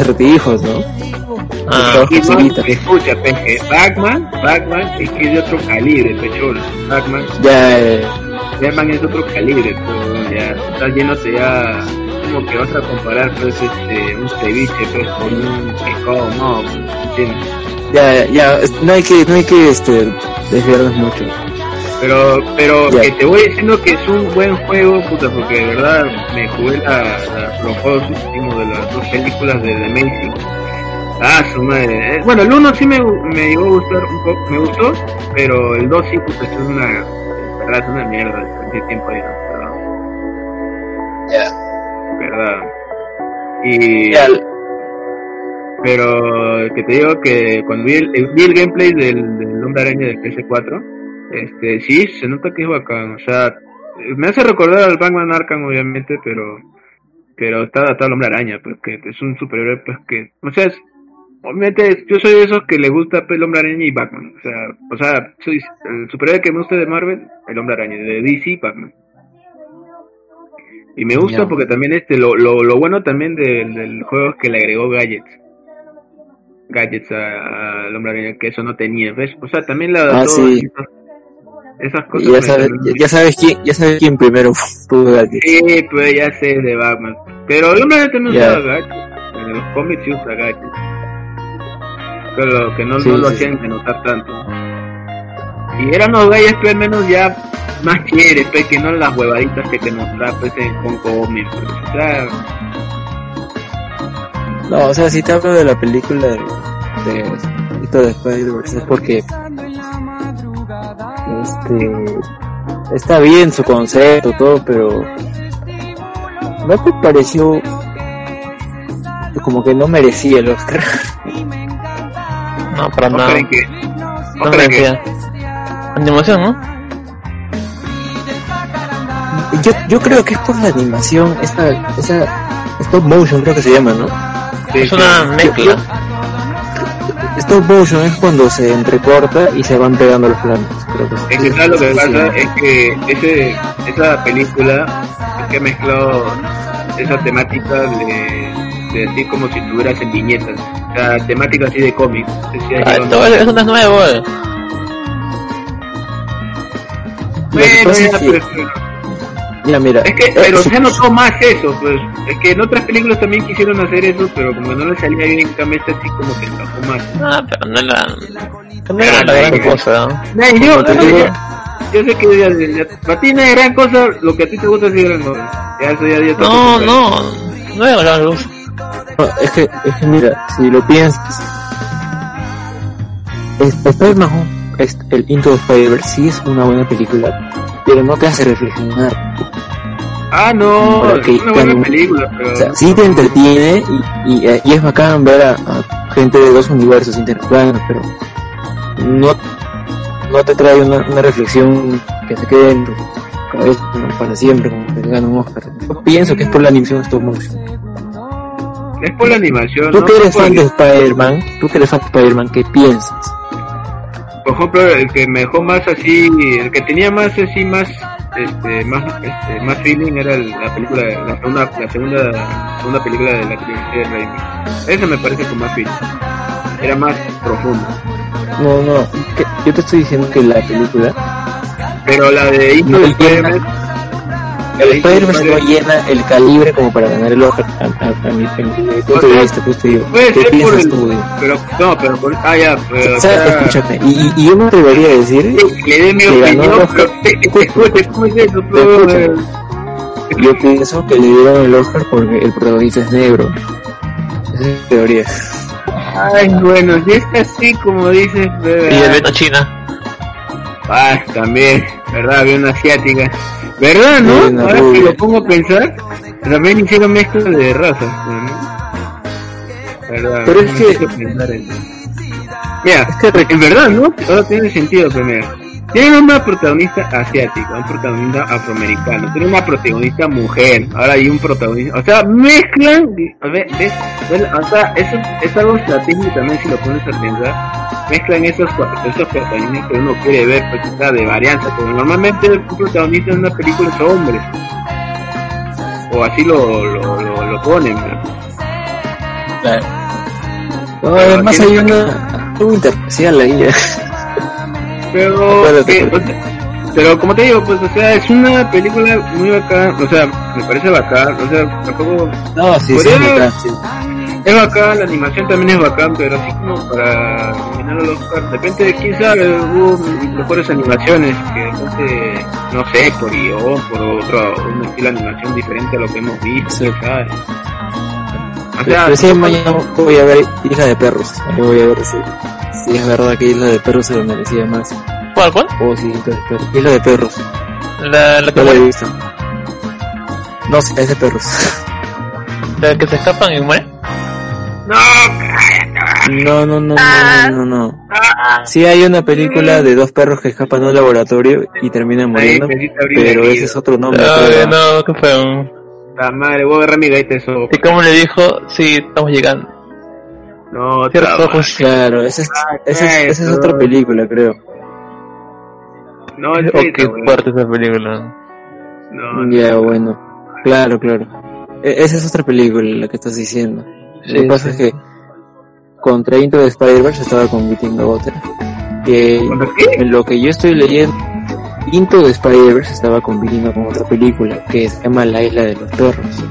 Ah, Trabajo Y no, facilita. escucha, peje, Batman, Batman es que es de otro calibre, pechón. Batman, Ya eh, Batman es de otro calibre, pero ya está yéndote ya como que vas a comparar pues este un ceviche pues con un pescado, no, ¿entiendes? ya ya no hay que no hay que este desviarnos mucho. Pero, pero Ya. que te voy diciendo que es un buen juego, puta, porque de verdad me jugué la, la- los juegos últimos de las dos películas de The Amazing. Ah, su madre. Eh, Bueno, el uno sí me, me llegó a gustar un poco, me gustó, pero el 2 sí, puta, es una, es una mierda de tiempo ahí, ¿no? Verdad. Y, pero que te digo que cuando vi el, el- vi el gameplay del, del Hombre Araña del PS4, este, sí, se nota que es bacán, o sea, me hace recordar al Batman Arkham obviamente, pero pero está adaptado al Hombre Araña, pues que es un superhéroe pues que, o sea, es- obviamente yo soy de esos que le gusta pues, el Hombre Araña y Batman, o sea, o sea, soy el superhéroe que me gusta de Marvel, el Hombre Araña, de DC, Batman. Y me gusta porque también este lo, lo, lo bueno también del, del juego es que le agregó gadgets. Gadgets a- al hombre araña que eso no tenía, ¿ves? O sea, también adaptó Ah, sí. esas, esas cosas. ya sabes ya, ya sabes quién ya sabes quién primero tuvo gadgets. Sí, pues ya sé de Batman. Pero el hombre araña también Ya. usaba gadgets. En los cómics sí usa gadgets. Pero que no, Sí, no lo sí, hacían denotar tanto. Y eran los gadgets pues al menos ya más chéveres, pues que no las huevaditas que te mostraba pues en con cómics. pues. O sea, No, o sea, si te hablo de la película de, de, esto de Spider-Verse es porque este está bien su concepto todo, pero no te pareció como que no merecía el Oscar. no, para no nada. creen que. No Ojalá que- merecía. Animación, ¿no? Yo, yo creo que es por la animación, esa, esa stop motion creo que se llama, ¿no? Es una mezcla. Stop motion es cuando se entrecorta y se van pegando los planos, creo que Es que ¿sabes lo que pasa es que ese, esa película es que mezcló esa temática de, de así como si estuvieras en viñetas, o sea, temática así de cómics. Ah, esto es- eso no es nuevo. eh. Bueno, pasa ya, es que- pero- Ya, mira. es que, pero su- se notó más eso, pues, es que en otras películas también quisieron hacer eso, pero como no le salía bien, en cambio este así como que encajó más. Ah, pero no era, no era la gran cosa. ¿no? Yo, yo, digo- sé- yo sé que ya, ya- para ti no es gran cosa, lo que a ti te gusta es gran cosa. Ya eso ya, ya No, no, no era la gran luz. No, es que, es que mira, si lo piensas, es- es- el Into the Spider-Verse sí es una buena película, pero no te hace reflexionar. Ah, no, es una buena película, pero... O sea, sí te entretiene y, y, eh, y es bacán ver a, a, gente de dos universos interactuando, pero no, no te trae una, una reflexión que se quede en tu para siempre, como que te gana un Oscar. Yo pienso que es por la animación stop motion. Es por la animación. Tú ¿no? que eres fan de Spider-Man, tú que eres fan de Spider-Man, ¿qué piensas? Por ejemplo, el que me dejó más así, el que tenía más así, más, este, más, este, más feeling era el- la película, la segunda, la segunda, segunda película de la trilogía de Raimi. Esa me parece con más feeling. Era más profundo. No, no, yo te estoy diciendo que la película, Pero la de Into No, el sí, no llena el calibre como para ganar el Oscar a, a- a mi, punto de vista, te digo. ¿Qué piensas tú? digo? pero, no, pero por, ah, ya, pero, O o sea, sea, escúchame, y, yo me atrevería a decir, que le dé mi opinión, pero, yo pienso que le dieron el Oscar porque el protagonista es negro. Esa es mi teoría. Ay, bueno, si es así como dices, Y el. Venom China. Ah, también, ¿verdad? Había una asiática. ¿Verdad, no? Ahora que lo pongo a pensar, también hicieron mezcla de razas, ¿no? ¿Verdad? Pero es que- Mira, Es que en verdad, ¿no? Todo tiene sentido, pero mira. Tienen una protagonista asiática, un protagonista afroamericano, tienen una protagonista mujer, ahora hay un protagonista, o sea, mezclan, a ver, ¿ves? Bueno, o sea, eso es algo estratégico también si lo pones a pensar, mezclan esos, esos protagonistas que uno quiere ver, pues, o sea, de varianza, porque normalmente el protagonista en una película es hombre, o así lo, lo, lo, lo ponen, ¿no? No, además hay una, algo interracial ahí. Pero, que, espérate. sea, pero como te digo, pues, o sea, es una película muy bacán, o sea, me parece bacán, o sea, tampoco No, sí, sí, es bacán, sí. es bacán, la animación también es bacán, pero así como para nominar al Oscar, de repente, quién sabe, hubo mejores animaciones que repente, no sé, por guion, por otro, un estilo de animación diferente a lo que hemos visto, Sí. ¿sabes? Sea, Recién mañana voy a ver Isla de Perros. Yo voy a ver si, si es verdad que Isla de Perros se lo merecía más. ¿Cuál, cuál? O si entonces, Isla de Perros. La, la, que, No la he visto. No sé, es de perros. la que se escapan y mueren. no, No, no, no, no, no, no. Sí hay una película de dos perros que escapan de un laboratorio y terminan ahí muriendo, pero ese es otro nombre. Ay, creo. no, qué feo. La madre, voy a agarrar mi gaita eso. ¿Y cómo le dijo? Sí, estamos llegando. No, Cierra los traba. ojos. Claro, esa es, esa es, esa es otra película, creo. No, es Oh, qué fuerte esa película. No, Ya, bueno. Claro, claro. E- esa es otra película la que estás diciendo. Lo que Sí, pasa sí. es que contra Into the Spider-Verse estaba compitiendo otra. Que ¿Contra qué? en lo que yo estoy leyendo, Into the Spider-Verse estaba compitiendo con otra película que se llama La Isla de los Perros.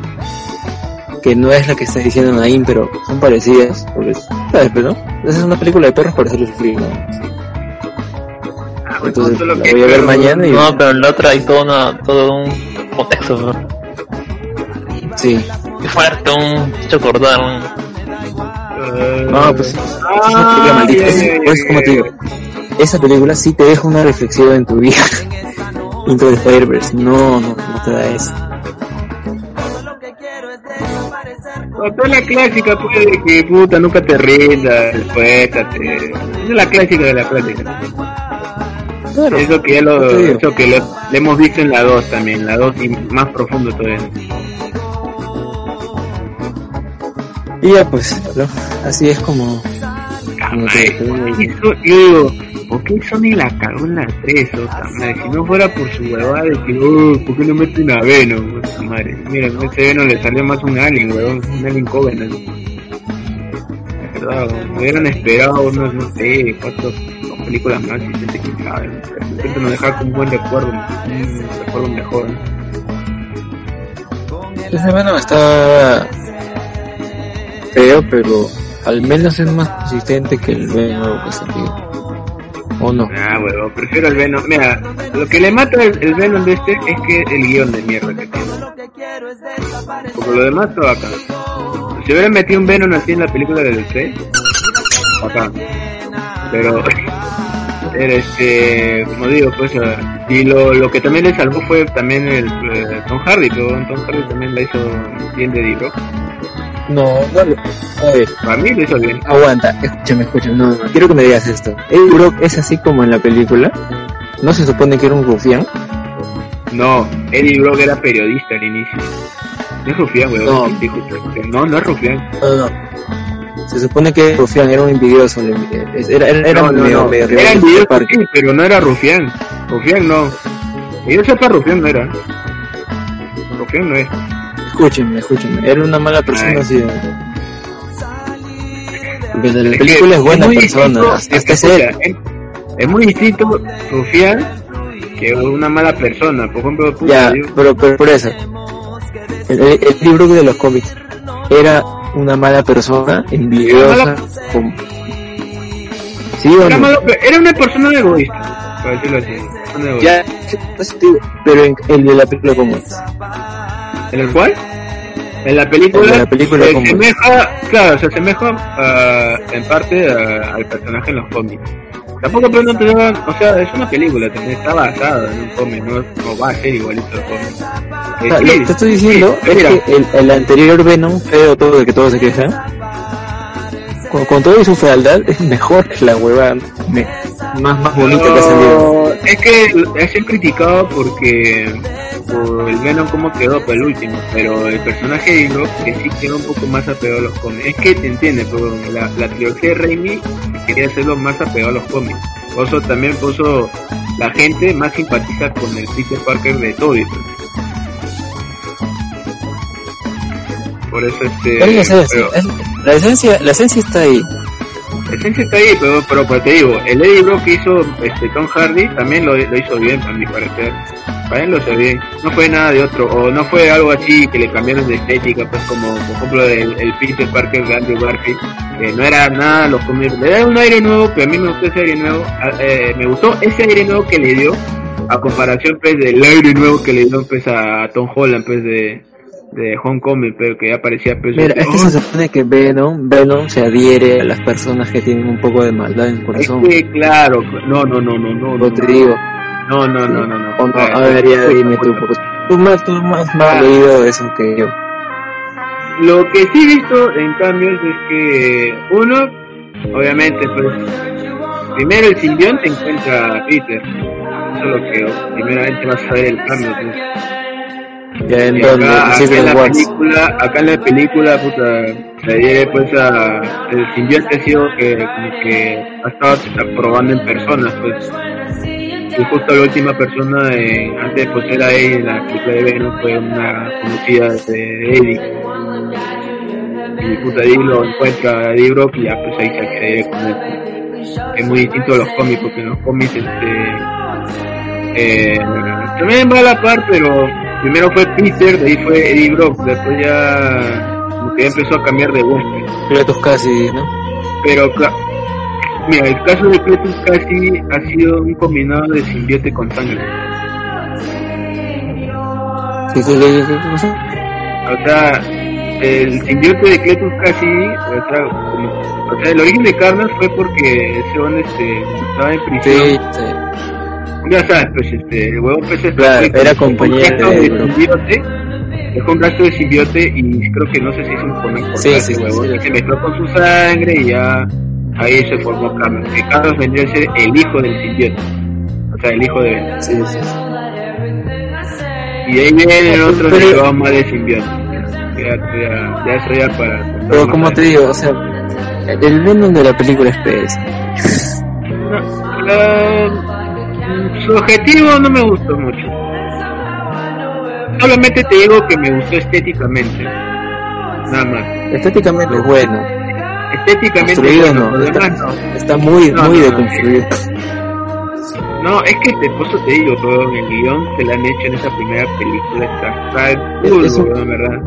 Que no es la que está diciendo Naim, pero son parecidas. Porque, ¿sabes? Pero, ¿no? Esa es una película de perros para hacerlo sufrir, ¿no? Ah, Entonces la voy a ver mañana y... No, pero en la otra hay todo, una, todo un contexto, ¿no? Sí. Qué fuerte, un hecho acordar, un... No, pues... Es una Ah, Es, pues, ya, como te digo, esa película sí te deja una reflexión en tu vida. Into the Spider-Verse, no, no, no te da eso. No, toda la clásica, pues, de que puta, nunca te rindas, despuéstate. Esa es la clásica de la clásica. Claro, Eso que ya lo, eso que lo, lo hemos visto en la 2 también, la 2 y más profundo todavía. Y ya pues, ¿no? así es como... como te- te digo. Eso, yo digo, ¿por qué Sony la cagó en la 3? O sea, madre, si no fuera por su huevada de que, oh, ¿por qué no meten a Venom? O sea, madre, mira, a ese Venom le salió más un alien, weón, un alien Covenant. De verdad, me hubieran esperado unos, no sé, cuatro dos películas más y gente que sabe, repente nos dejar con un buen recuerdo, un recuerdo mejor. ¿no? Ese Venom está feo, pero al menos es más consistente que el Venom. ¿O no? Ah, huevón, prefiero el Venom. Mira, lo que le mata el, el Venom de este es que el guion de mierda que tiene. Como lo demás está bacán. Si hubieran metido un Venom así en la película del 3, bacán. Pero, este, como digo, pues, ah, y lo, lo que también le salvó fue también el eh, Tom Hardy, pero Tom Hardy también la hizo bien de D-Rock. No, no, lo- a ver, Para mí lo hizo bien. aguanta, escúchame, escúchame, no, no, quiero que me digas esto. Eddie Brock es así como en la película. ¿No se supone que era un rufián? No, Eddie Brock era periodista al inicio. No es rufián, weón. No. No, no es rufián. No, no. Se supone que rufián era un envidioso, era, era, era no, medio, no. medio Era envidioso, sí, pero no era rufián. Rufián no. Que yo sepa, rufián no era. Rufián no es. Escúchenme, escúchenme. Era una mala persona, Ay. sí. Porque en la Es película es buena muy persona, distinto- hasta es que, es escucha, es, es muy distinto rufián que una mala persona. Por ejemplo, Ya, pero, pero por eso. El, el, el libro de los cómics era una mala persona, envidiosa, Mala- con... ¿Sí o era, no? malo, pero era una persona egoísta. Para decirlo así. Ya, pero en el de la película como es. ¿En el cual? En la película, En la película, se asemeja, claro, se asemeja ah, en parte ah, al personaje en los cómics. Tampoco pero no te da- o sea, es una película, también está basada en un cómic, no, no va a ser igualito al cómic. Eh, O sea, sí, lo que te estoy diciendo sí, es mira, que el, el anterior Venom, feo todo de que todos se quejan, con, con todo y su fealdad, es mejor que la hueva me- más, más bonita que ha salido. Es que es el criticado porque por el Venom como quedó para el último, pero el personaje de Brock que sí quedó un poco más apegado a los cómics. Es que te entiendes, pero la, la trilogía de Raimi quería hacerlo más apegado a los cómics. Por eso también puso la gente más simpatiza con el Peter Parker de Toby. Por eso este... Es pero- es- la esencia, la esencia está ahí. La esencia está ahí, pero, pero, pues te digo, el Eddie Brock que hizo este, Tom Hardy también lo, lo hizo bien, a mi parecer. Para él lo hizo bien. No fue nada de otro, o no fue algo así que le cambiaron de estética, pues como por ejemplo el, el Peter Parker de Andrew Garfield, que no era nada los cómics. Le da un aire nuevo, pero a mí me gustó ese aire nuevo. eh, me gustó ese aire nuevo que le dio, a comparación pues del aire nuevo que le dio pues a Tom Holland pues de, de Homecoming, pero que ya parecía pues... Mira, es que se supone que Venom, Venom se adhiere a las personas que tienen un poco de maldad en el corazón. que claro, no, no, no, no, no. No. te digo. No, no, no, no, no. A ver, ya escucha, dime tú, escucha. porque tú más, tú más, más Ah. leído eso que yo. Lo que sí he visto en cambios es que uno, obviamente, pues, primero el simbionte encuentra a Peter. Eso es lo que primeramente vas a ver el cambio. Pues. En donde, acá, acá en la Wars. película, acá en la película, puta, adhiere pues a, el simbionte ha sido que, como que ha estado probando en personas, pues. Y justo la última persona, antes de poseer a Eddie en la película de Venom, fue una conocida de Eddie. Y puta ahí lo encuentra a Eddie Brock y ya pues ahí se accede con él. Es muy distinto a los cómics, porque en los cómics este eh, también va a la par, pero primero fue Peter, de ahí fue Eddie Brock, después ya como que ya empezó a cambiar de voz. pues. Kratos casi, ¿no? Pero mira, el caso de Cletus casi ha sido un combinado de simbiote con sangre. ¿Qué, qué, qué, qué, qué cosa? O sea, el simbiote de Cletus casi, o sea, como- o sea, el origen de Carnage fue porque ese hombre este, estaba en prisión. Sí, sí. Ya sabes, pues este, el huevo pues este, Claro, era dejó un compañero de simbiote, dejó un rastro de simbiote y creo que no sé si hizo un conejo Sí, sí, sí, huevo, sí. se mezcló con su sangre y ya ahí se formó Carnage. Que Carnage vendría a ser el hijo del simbiote, o sea, el hijo de Sí, sí, sí. Y ahí vienen otros Pero- derivados más de simbiote. Ya, ya, ya eso ya para... Pero como te digo, o sea, el Venom de la película es PS. Eh, su objetivo no me gustó mucho. Solamente te digo que me gustó estéticamente. Nada más. Estéticamente es bueno. Estéticamente, bueno, no, está, no. está muy, No, muy deconstruido. No, es que te, por eso te digo, todo el guion que le han hecho en esa primera película está hasta el culo, Es un- ¿verdad?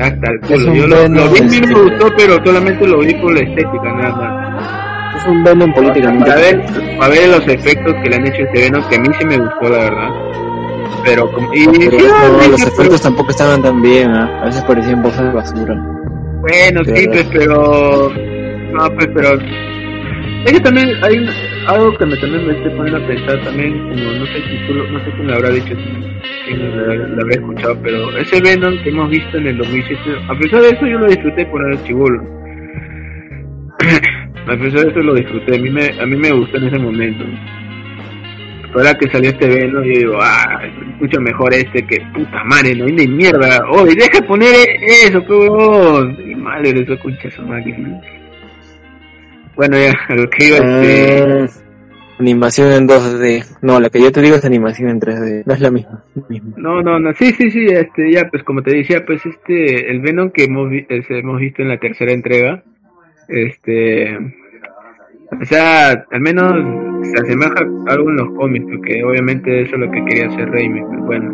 Hasta el culo. Yo lo, lo vi, a mí me gustó, pero solamente lo vi por la estética, nada más. Es un Venom políticamente. Para ver, para ver los efectos que le han hecho a este Venom, que a mí sí me gustó, la verdad. Pero, como- y, Pero sí, no, los efectos tampoco estaban tan bien, ¿ah? a veces parecían bolsas de basura. Bueno, sí, pues, pero. No, pues, pero. Es que también hay. un- algo que me, también me estoy poniendo a pensar también, como no sé si tú, lo- no sé quién lo habrá dicho, quién lo, habrá escuchado, pero ese Venom que hemos visto en el 2007, a pesar de eso yo lo disfruté por el chibolo. a pesar de eso lo disfruté, a mí me, a mí me gustó en ese momento. Ahora que salió este Venom, yo digo, ah, escucho mejor este que puta madre, no hay ni mierda. Oye, deja de poner eso, qué huevón. Y madre, eso escucha esa máquina. Bueno, ya, a lo que iba este. Animación en 2D. No, la que yo te digo es animación en 3D. No es la misma. la misma. No, no, no, sí, sí, sí, este, ya, pues como te decía, pues este, el Venom que hemos, vi- ese, hemos visto en la tercera entrega, este, o sea, al menos se asemeja algo en los cómics, porque obviamente eso es lo que quería hacer Raimi, pues bueno,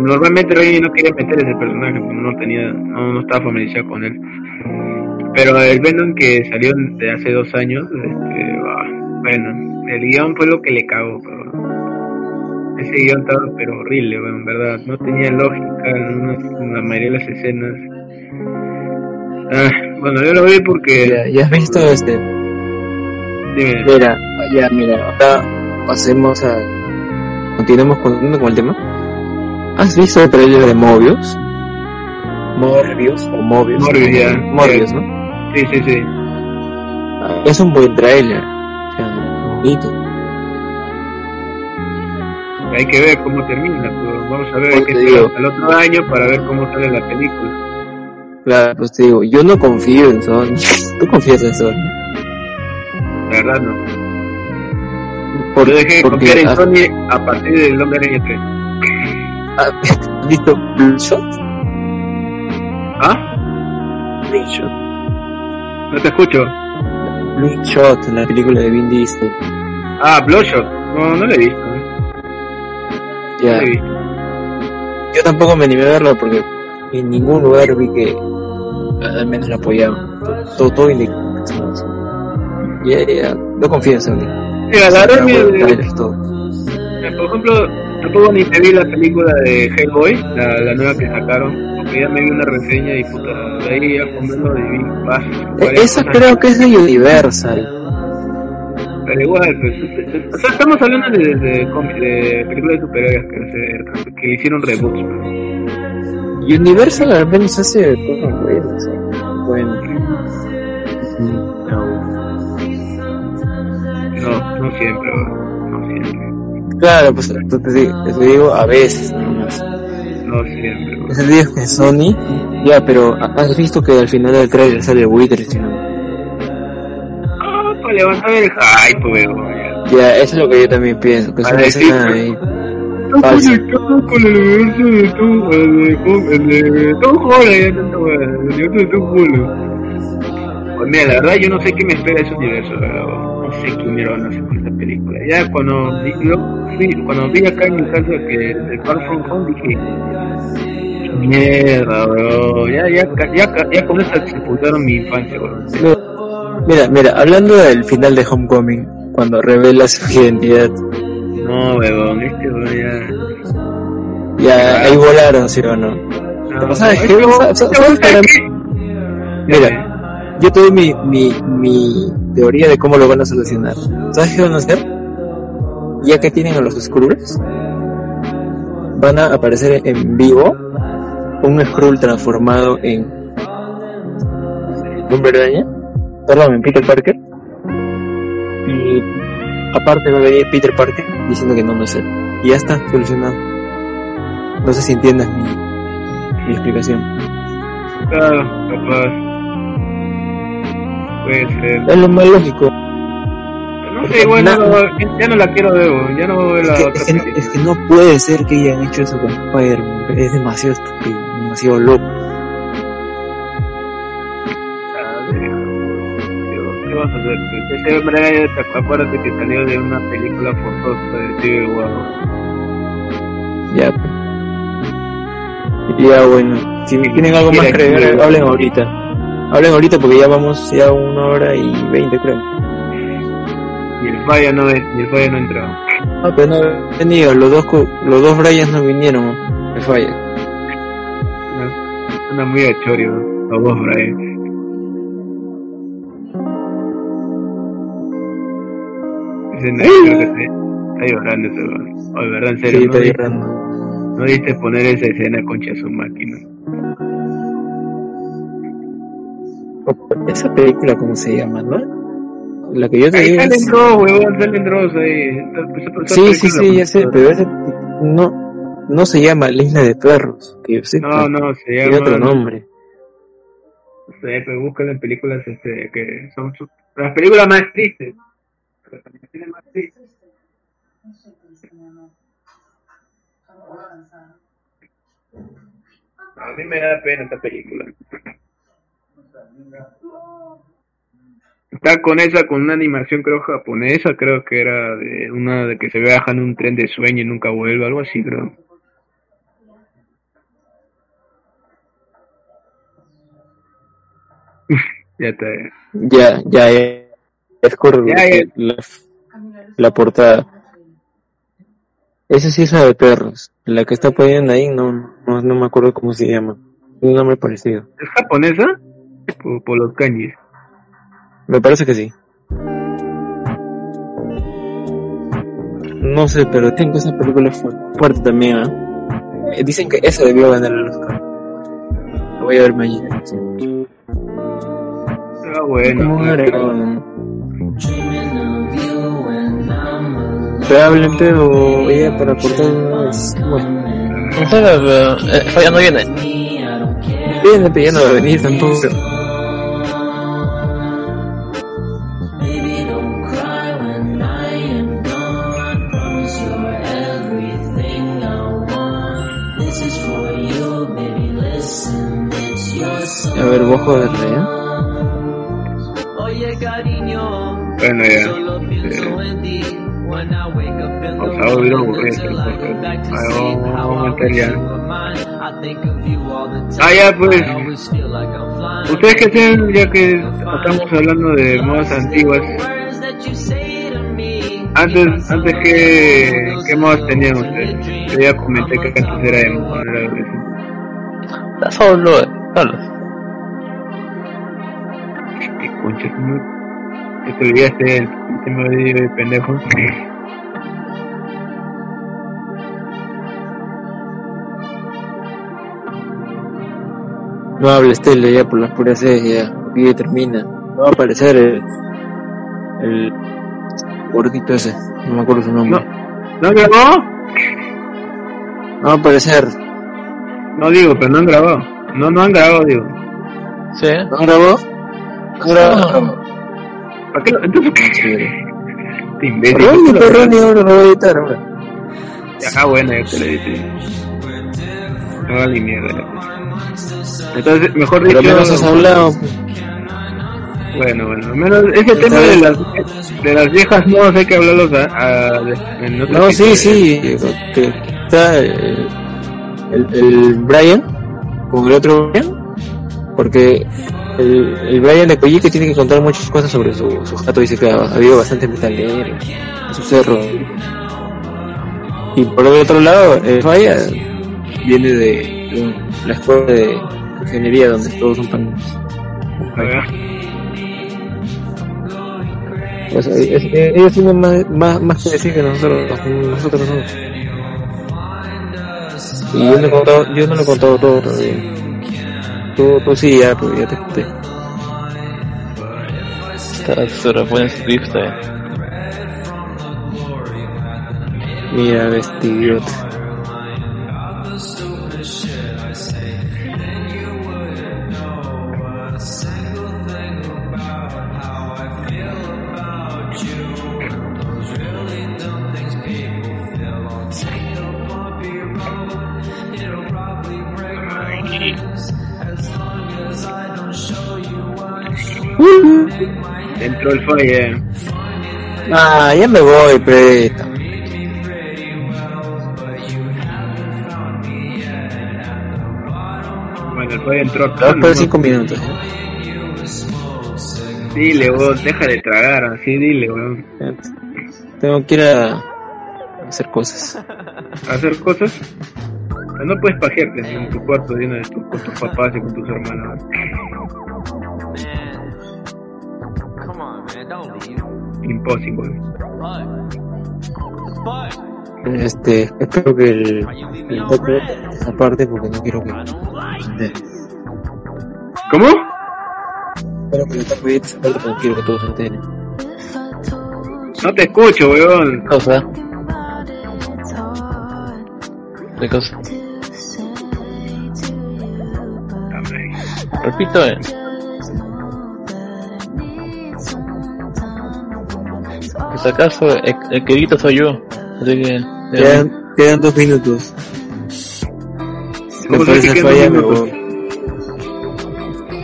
normalmente Raimi no quería meter ese personaje, porque no tenía, no, no estaba familiarizado con él, pero el Venom que salió de hace dos años, este, ah, bueno, el guion fue lo que le cagó, pero ese guion estaba pero horrible, en verdad. No tenía lógica en, unas- en la mayoría de las escenas. Ah, bueno, yo lo vi porque... Ya, ya has visto este. Dime, Mira, ya, mira. Ahora pasemos a. Continuemos con, con el tema. ¿Has visto el trailer de Mobius? Morbius o Mobius. Morbius, ya. Morbius, ¿no? sí, sí, sí. Ah, Es un buen trailer. O sea, bonito. Hay que ver cómo termina, pero vamos a ver, esperar digo. el otro año para ver cómo sale la película. Claro, pues te digo, yo no confío en Sony. ¿Tú confías en Sony? La verdad, no. Por- Yo dejé de confiar en Sony a partir del Hombre Araña 3. ¿Has visto Bloodshot? ¿Ah? Bloodshot. No te escucho. Bloodshot, la película de Vin Diesel. Ah, Bloodshot. No, no lo he visto. ¿eh? No Ya. he visto. Yo tampoco me animé a verla porque en ningún lugar vi que al menos la apoyaban. Todo, todo indica. Ya, ya, no confío en Sony. Eh, Por ejemplo, tampoco ni me vi la película de Hellboy, la, la nueva que sacaron, porque ya me vi una reseña y puta, de ahí ya comiendo y vi paz. Eh, Esa creo que es de Universal. Pero igual, pues, es- es- o sea, estamos hablando de, de, cómic- de películas de superhéroes que, se, que le hicieron reboots. Pues. Universal al menos hace cosas buenas. Bueno. No, no siempre, no siempre, Claro, pues te, te digo- te digo a veces nomás. no siempre. bro. Ese día que Sony, ya, pero has visto que al final del trailer sale Withers, ¿no? Ah, para levantar el hype, weón. ya. Eso es lo que yo también pienso, que es una escena pues, ahí. Falso. conectado con el universo de Tom, el de, Tom- de Holland, el universo de Tom Holland. Pues mira, la verdad yo no sé qué me espera ese universo, pero no sé qué mierda van a hacer con esta película. Ya cuando vi, yo fui- cuando vi acá en mi casa que el Far From Home dije, mierda, bro, ya, ya, ya, ya, con eso sepultaron mi infancia, bro. Mira, mira, hablando del final de Homecoming, cuando revela su identidad, No, weón, este ya... ya ahí volaron, ¿sí o no? No, ¿Sabes qué? Mira, yo doy mi, mi, mi teoría de cómo lo van a solucionar. ¿Sabes qué van a hacer? Ya que tienen a los Skrulls, van a aparecer en vivo un Skrull transformado en Hombre Araña, perdón, en Peter Parker. Y aparte va a venir Peter Parker diciendo que no, no es él. Y ya está, solucionado. No sé si entiendes mi, mi explicación. Claro, capaz. Puede ser. Es lo más lógico. No sé, igual no, lo- ya no la quiero ver, ya no voy a ver la Es que, otra es, es que no puede ser que hayan hecho eso con Spider-Man. Es demasiado estúpido, demasiado loco. Dios, ¿Qué vas a hacer? Ese hombre, te- acuérdate que salió de una película forzosa de Steve Wow. Ya. Ya bueno. Si tienen algo más que agregar, hablen ahorita. Hablen ahorita porque ya vamos ya a una hora y veinte creo. Y el falla no, es- y el falla no entró. Ah, pero no he venido. Los dos, los dos Bryans no vinieron. Me falla. ¿no? Suena muy a chorio, ¿no? los dos, Brian. escena, creo que está llorando ese weón. Oye, verdad, en serio, Sí, no, está llorando. no diste poner esa escena concha su máquina. Esa película, ¿cómo se llama, no? La que yo te Ahí digo salen es... Dross, huevón, salen Dross ahí. Esa- esa Sí, sí, sí, ya sé, pero ese no, no se llama La Isla de Perros, que yo sepa. No, no, se Tiene llama... otro nombre. No sé, pero búscalo en películas este, que son las películas más tristes. Las películas más tristes. A mí me da pena esta película. Está con esa, con una animación creo japonesa, creo que era de una de que se viaja en un tren de sueño y nunca vuelve, algo así creo. ya está. Ya, ya, ya. Es. La, la portada. Esa sí es la de perros. La que está poniendo ahí no, no, no me acuerdo cómo se llama. Un nombre parecido. ¿Es japonesa? Por, por los kanjis. Me parece que sí. No sé, pero tengo esa película fu- fuerte también, ¿ah? Eh, Dicen que esa debió ganar el Oscar. Lo voy a ver mañana. Ah, bueno. ¿Cómo era? Pero pero ella para cortar una vez. Bueno, No sé, pero, eh, Falla no viene. viene, pero ya no va a venir tampoco. A ver, bajo de rey, Oye, cariño, Bueno, ya. solo back to cosas. sleep. Vamos a aumentar ya. you were mine. I think of you all the time. Ah, ya, pues. Ustedes que sean, ya que estamos hablando de modas antiguas, antes, antes que, ¿qué modas tenían ustedes? Yo ya comenté que antes era emo, solo, eh, solo. ¿Qué concha? ¿no? ¿Te te olvidaste el tema de pendejo? No hables tele ya por las puras seis ya. Aquí ya termina. No va a aparecer el, el gordito ese. No me acuerdo su nombre. ¿No grabó? No va a aparecer. No digo, pero no han grabado. No, no han grabado, digo. Sí. ¿No grabó? No grabó. ¿Para qué? lo- Entonces, te imbécil. Ronnie, pero Ronnie ahora lo va a editar ahora. Ya, Ah, bueno, ya te lo dije. No vale mierda. Entonces, mejor Pero dicho, menos has hablado. bueno, bueno, al menos ese tema de las, de las viejas modas hay que hablarlos a, a- en otro No, sí, de- sí. Que está el, el, el Brian con el otro Brian. Porque el, el Brian de Coyique tiene que contar muchas cosas sobre su, su jato. Dice que ha, ha habido bastante metalero su cerro. Y por el otro lado, el Falla viene de la escuela de ingeniería donde todos son pan. A ver, O sea, es- es- ellos tienen más, más, más que decir que nosotros, nosotros nosotros. Y yo no he contado, yo no lo he contado todo todavía. Tú, tú sí, ya, pues ya te conté. Súper buen script, eh. Mira, vestido. El falla. Ah, ya me voy, preta. Bueno, el falla entró acá. Por ¿no? cinco minutos. ¿eh? Dile, vos, deja de tragar, así dile, weón. Tengo que ir a hacer cosas. Hacer cosas. No puedes pajearte en tu cuarto lleno de tu, con tus papás y con tus hermanos. Imposible. Este, espero que el, el toque esa parte porque no quiero que. ¿Cómo? Espero que el toque esa parte porque no quiero que todos se enteren. No te escucho, weón. cosa. ¿Qué cosa? Repito, eh. Pues acaso el, el que grita soy yo. Así que. ya. Quedan, quedan dos minutos. Si no ¿Cómo sabes aparece que quedan falla, me voy.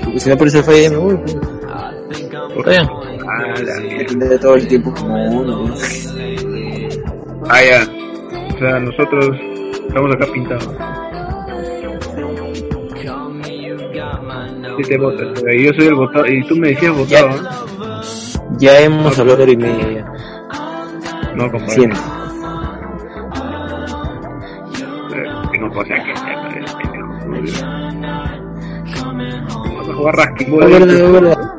Porque si no aparece falla, me voy. pues. Está bien. Ah, la mierda. Todo el tiempo como uno. ¿no? Ah, ya. O sea, nosotros estamos acá pintados. Si te votas, yo soy el votado. Y tú me decías votado, ¿no? Ya hemos hablado hora y media. No, compadre. Siempre. No pasa que pendejo. Vamos a jugar rasquibol. Es verdad, es verdad.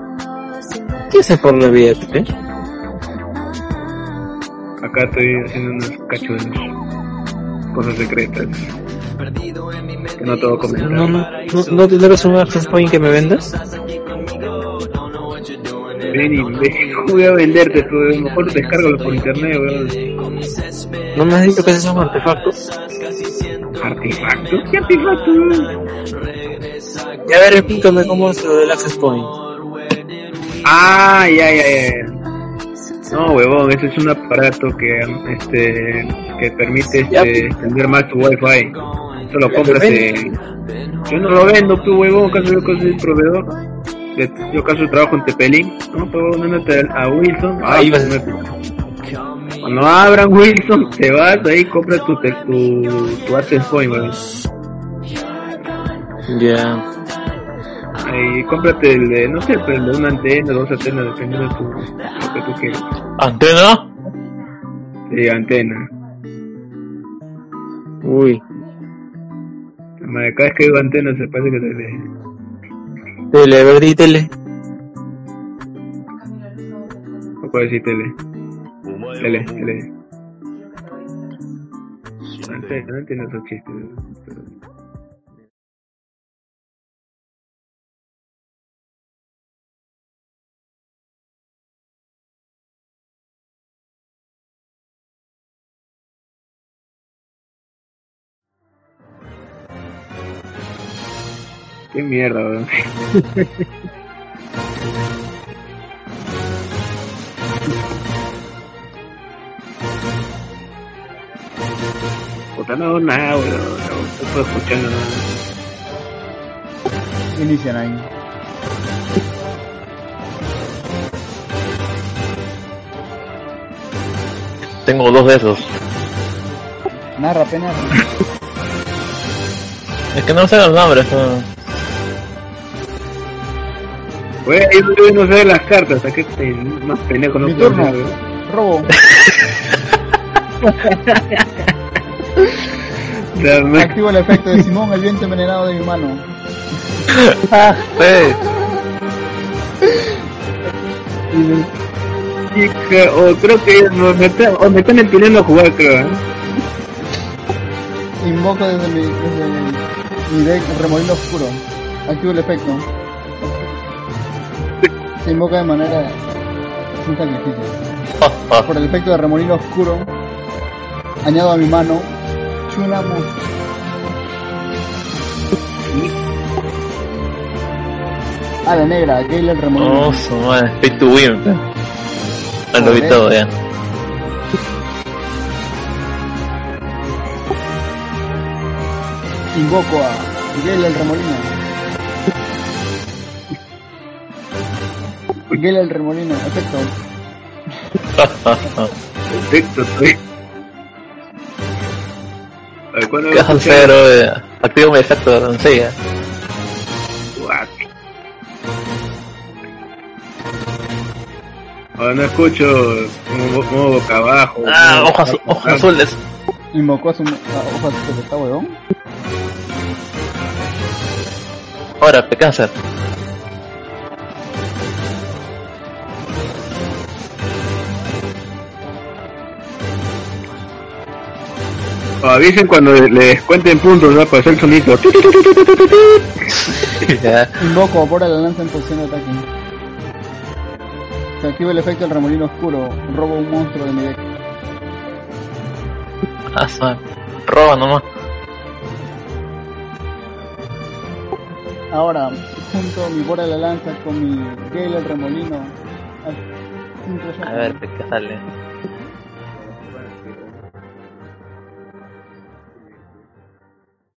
¿Qué haces por la vida, eh? Acá estoy haciendo unos cachos cosas secretas que no te voy a comentar. ¿No, no, no, no tendrás un access point que me vendas? Ven y ven, ¿cómo voy a venderte? tú? Mejor descárgalo por internet, weón. ¿No me has dicho que ese es un artefacto? ¿Artefacto? ¿Qué artefacto, weón? Ya a ver, explícame cómo es lo del access point. Ah, ya, ya, ya. No, huevón, ese es un aparato que, este, que permite este, extender más tu wifi. Eso lo compras en... Yo no lo vendo, tú, huevón, acaso yo soy proveedor. De- Yo acaso trabajo en Tepelín. No, pero ándate a Wilson. Ah, Ahí vas. me- Cuando abran Wilson, te vas ahí, compras tu, te- tu, tu access point, huevón. Ya. Ahí, cómprate el de, no sé, el de una antena, dos antenas, dependiendo de tu, lo que tú quieras. ¿Antena? Sí, antena. Uy. Cada vez que digo antena se parece que le... Tele, a ver, di tele. No puedo decir tele. Tele, tele. No entiendo esos chistes. Qué mierda, weón. Puta, no, nada, weón. No, no puedo escuchando nada. Inician ahí. Tengo dos de esos. Narra, apenas. Es que no sé los nombres. no. Güey, yo no sé las cartas, ¿a qué te, más pendejo no Mi puedo turno. ser, weón? Robo. O Activo el efecto de Simón, el viento envenenado de mi mano. Sí. Chica, o creo que me, me están, o me están empinando a jugar, creo. ¿eh? Invoco desde mi, desde mi deck remolino oscuro. Activo el efecto. Se invoca de manera sin sacrificio. Por el efecto de remolino oscuro, añado a mi mano Chunamus. A la negra, Gale el remolino. Oh, su madre. Pay to win. Ah, Lo vi todo ya. Invoco a Gale el remolino. Gale el remolino, efecto. Perfecto, estoy. A ver, ¿cuándo ¿Qué vas a hacer? eh? Activo mi efecto de doncella. Ahora no escucho como, como boca abajo. Ah, hojas, hojas azules. Invocó a su a hojas que está huevón. Ahora, pe cáncer. Avisen cuando le descuenten puntos, ¿no? Para hacer el sonido. Invoco, por la lanza en posición de ataque. Se activa el efecto del remolino oscuro. Robo un monstruo de mi deck. Ah, Roba nomás. Ahora, junto mi bola de la lanza con mi Gale el remolino. sincro A ver, ¿qué sale?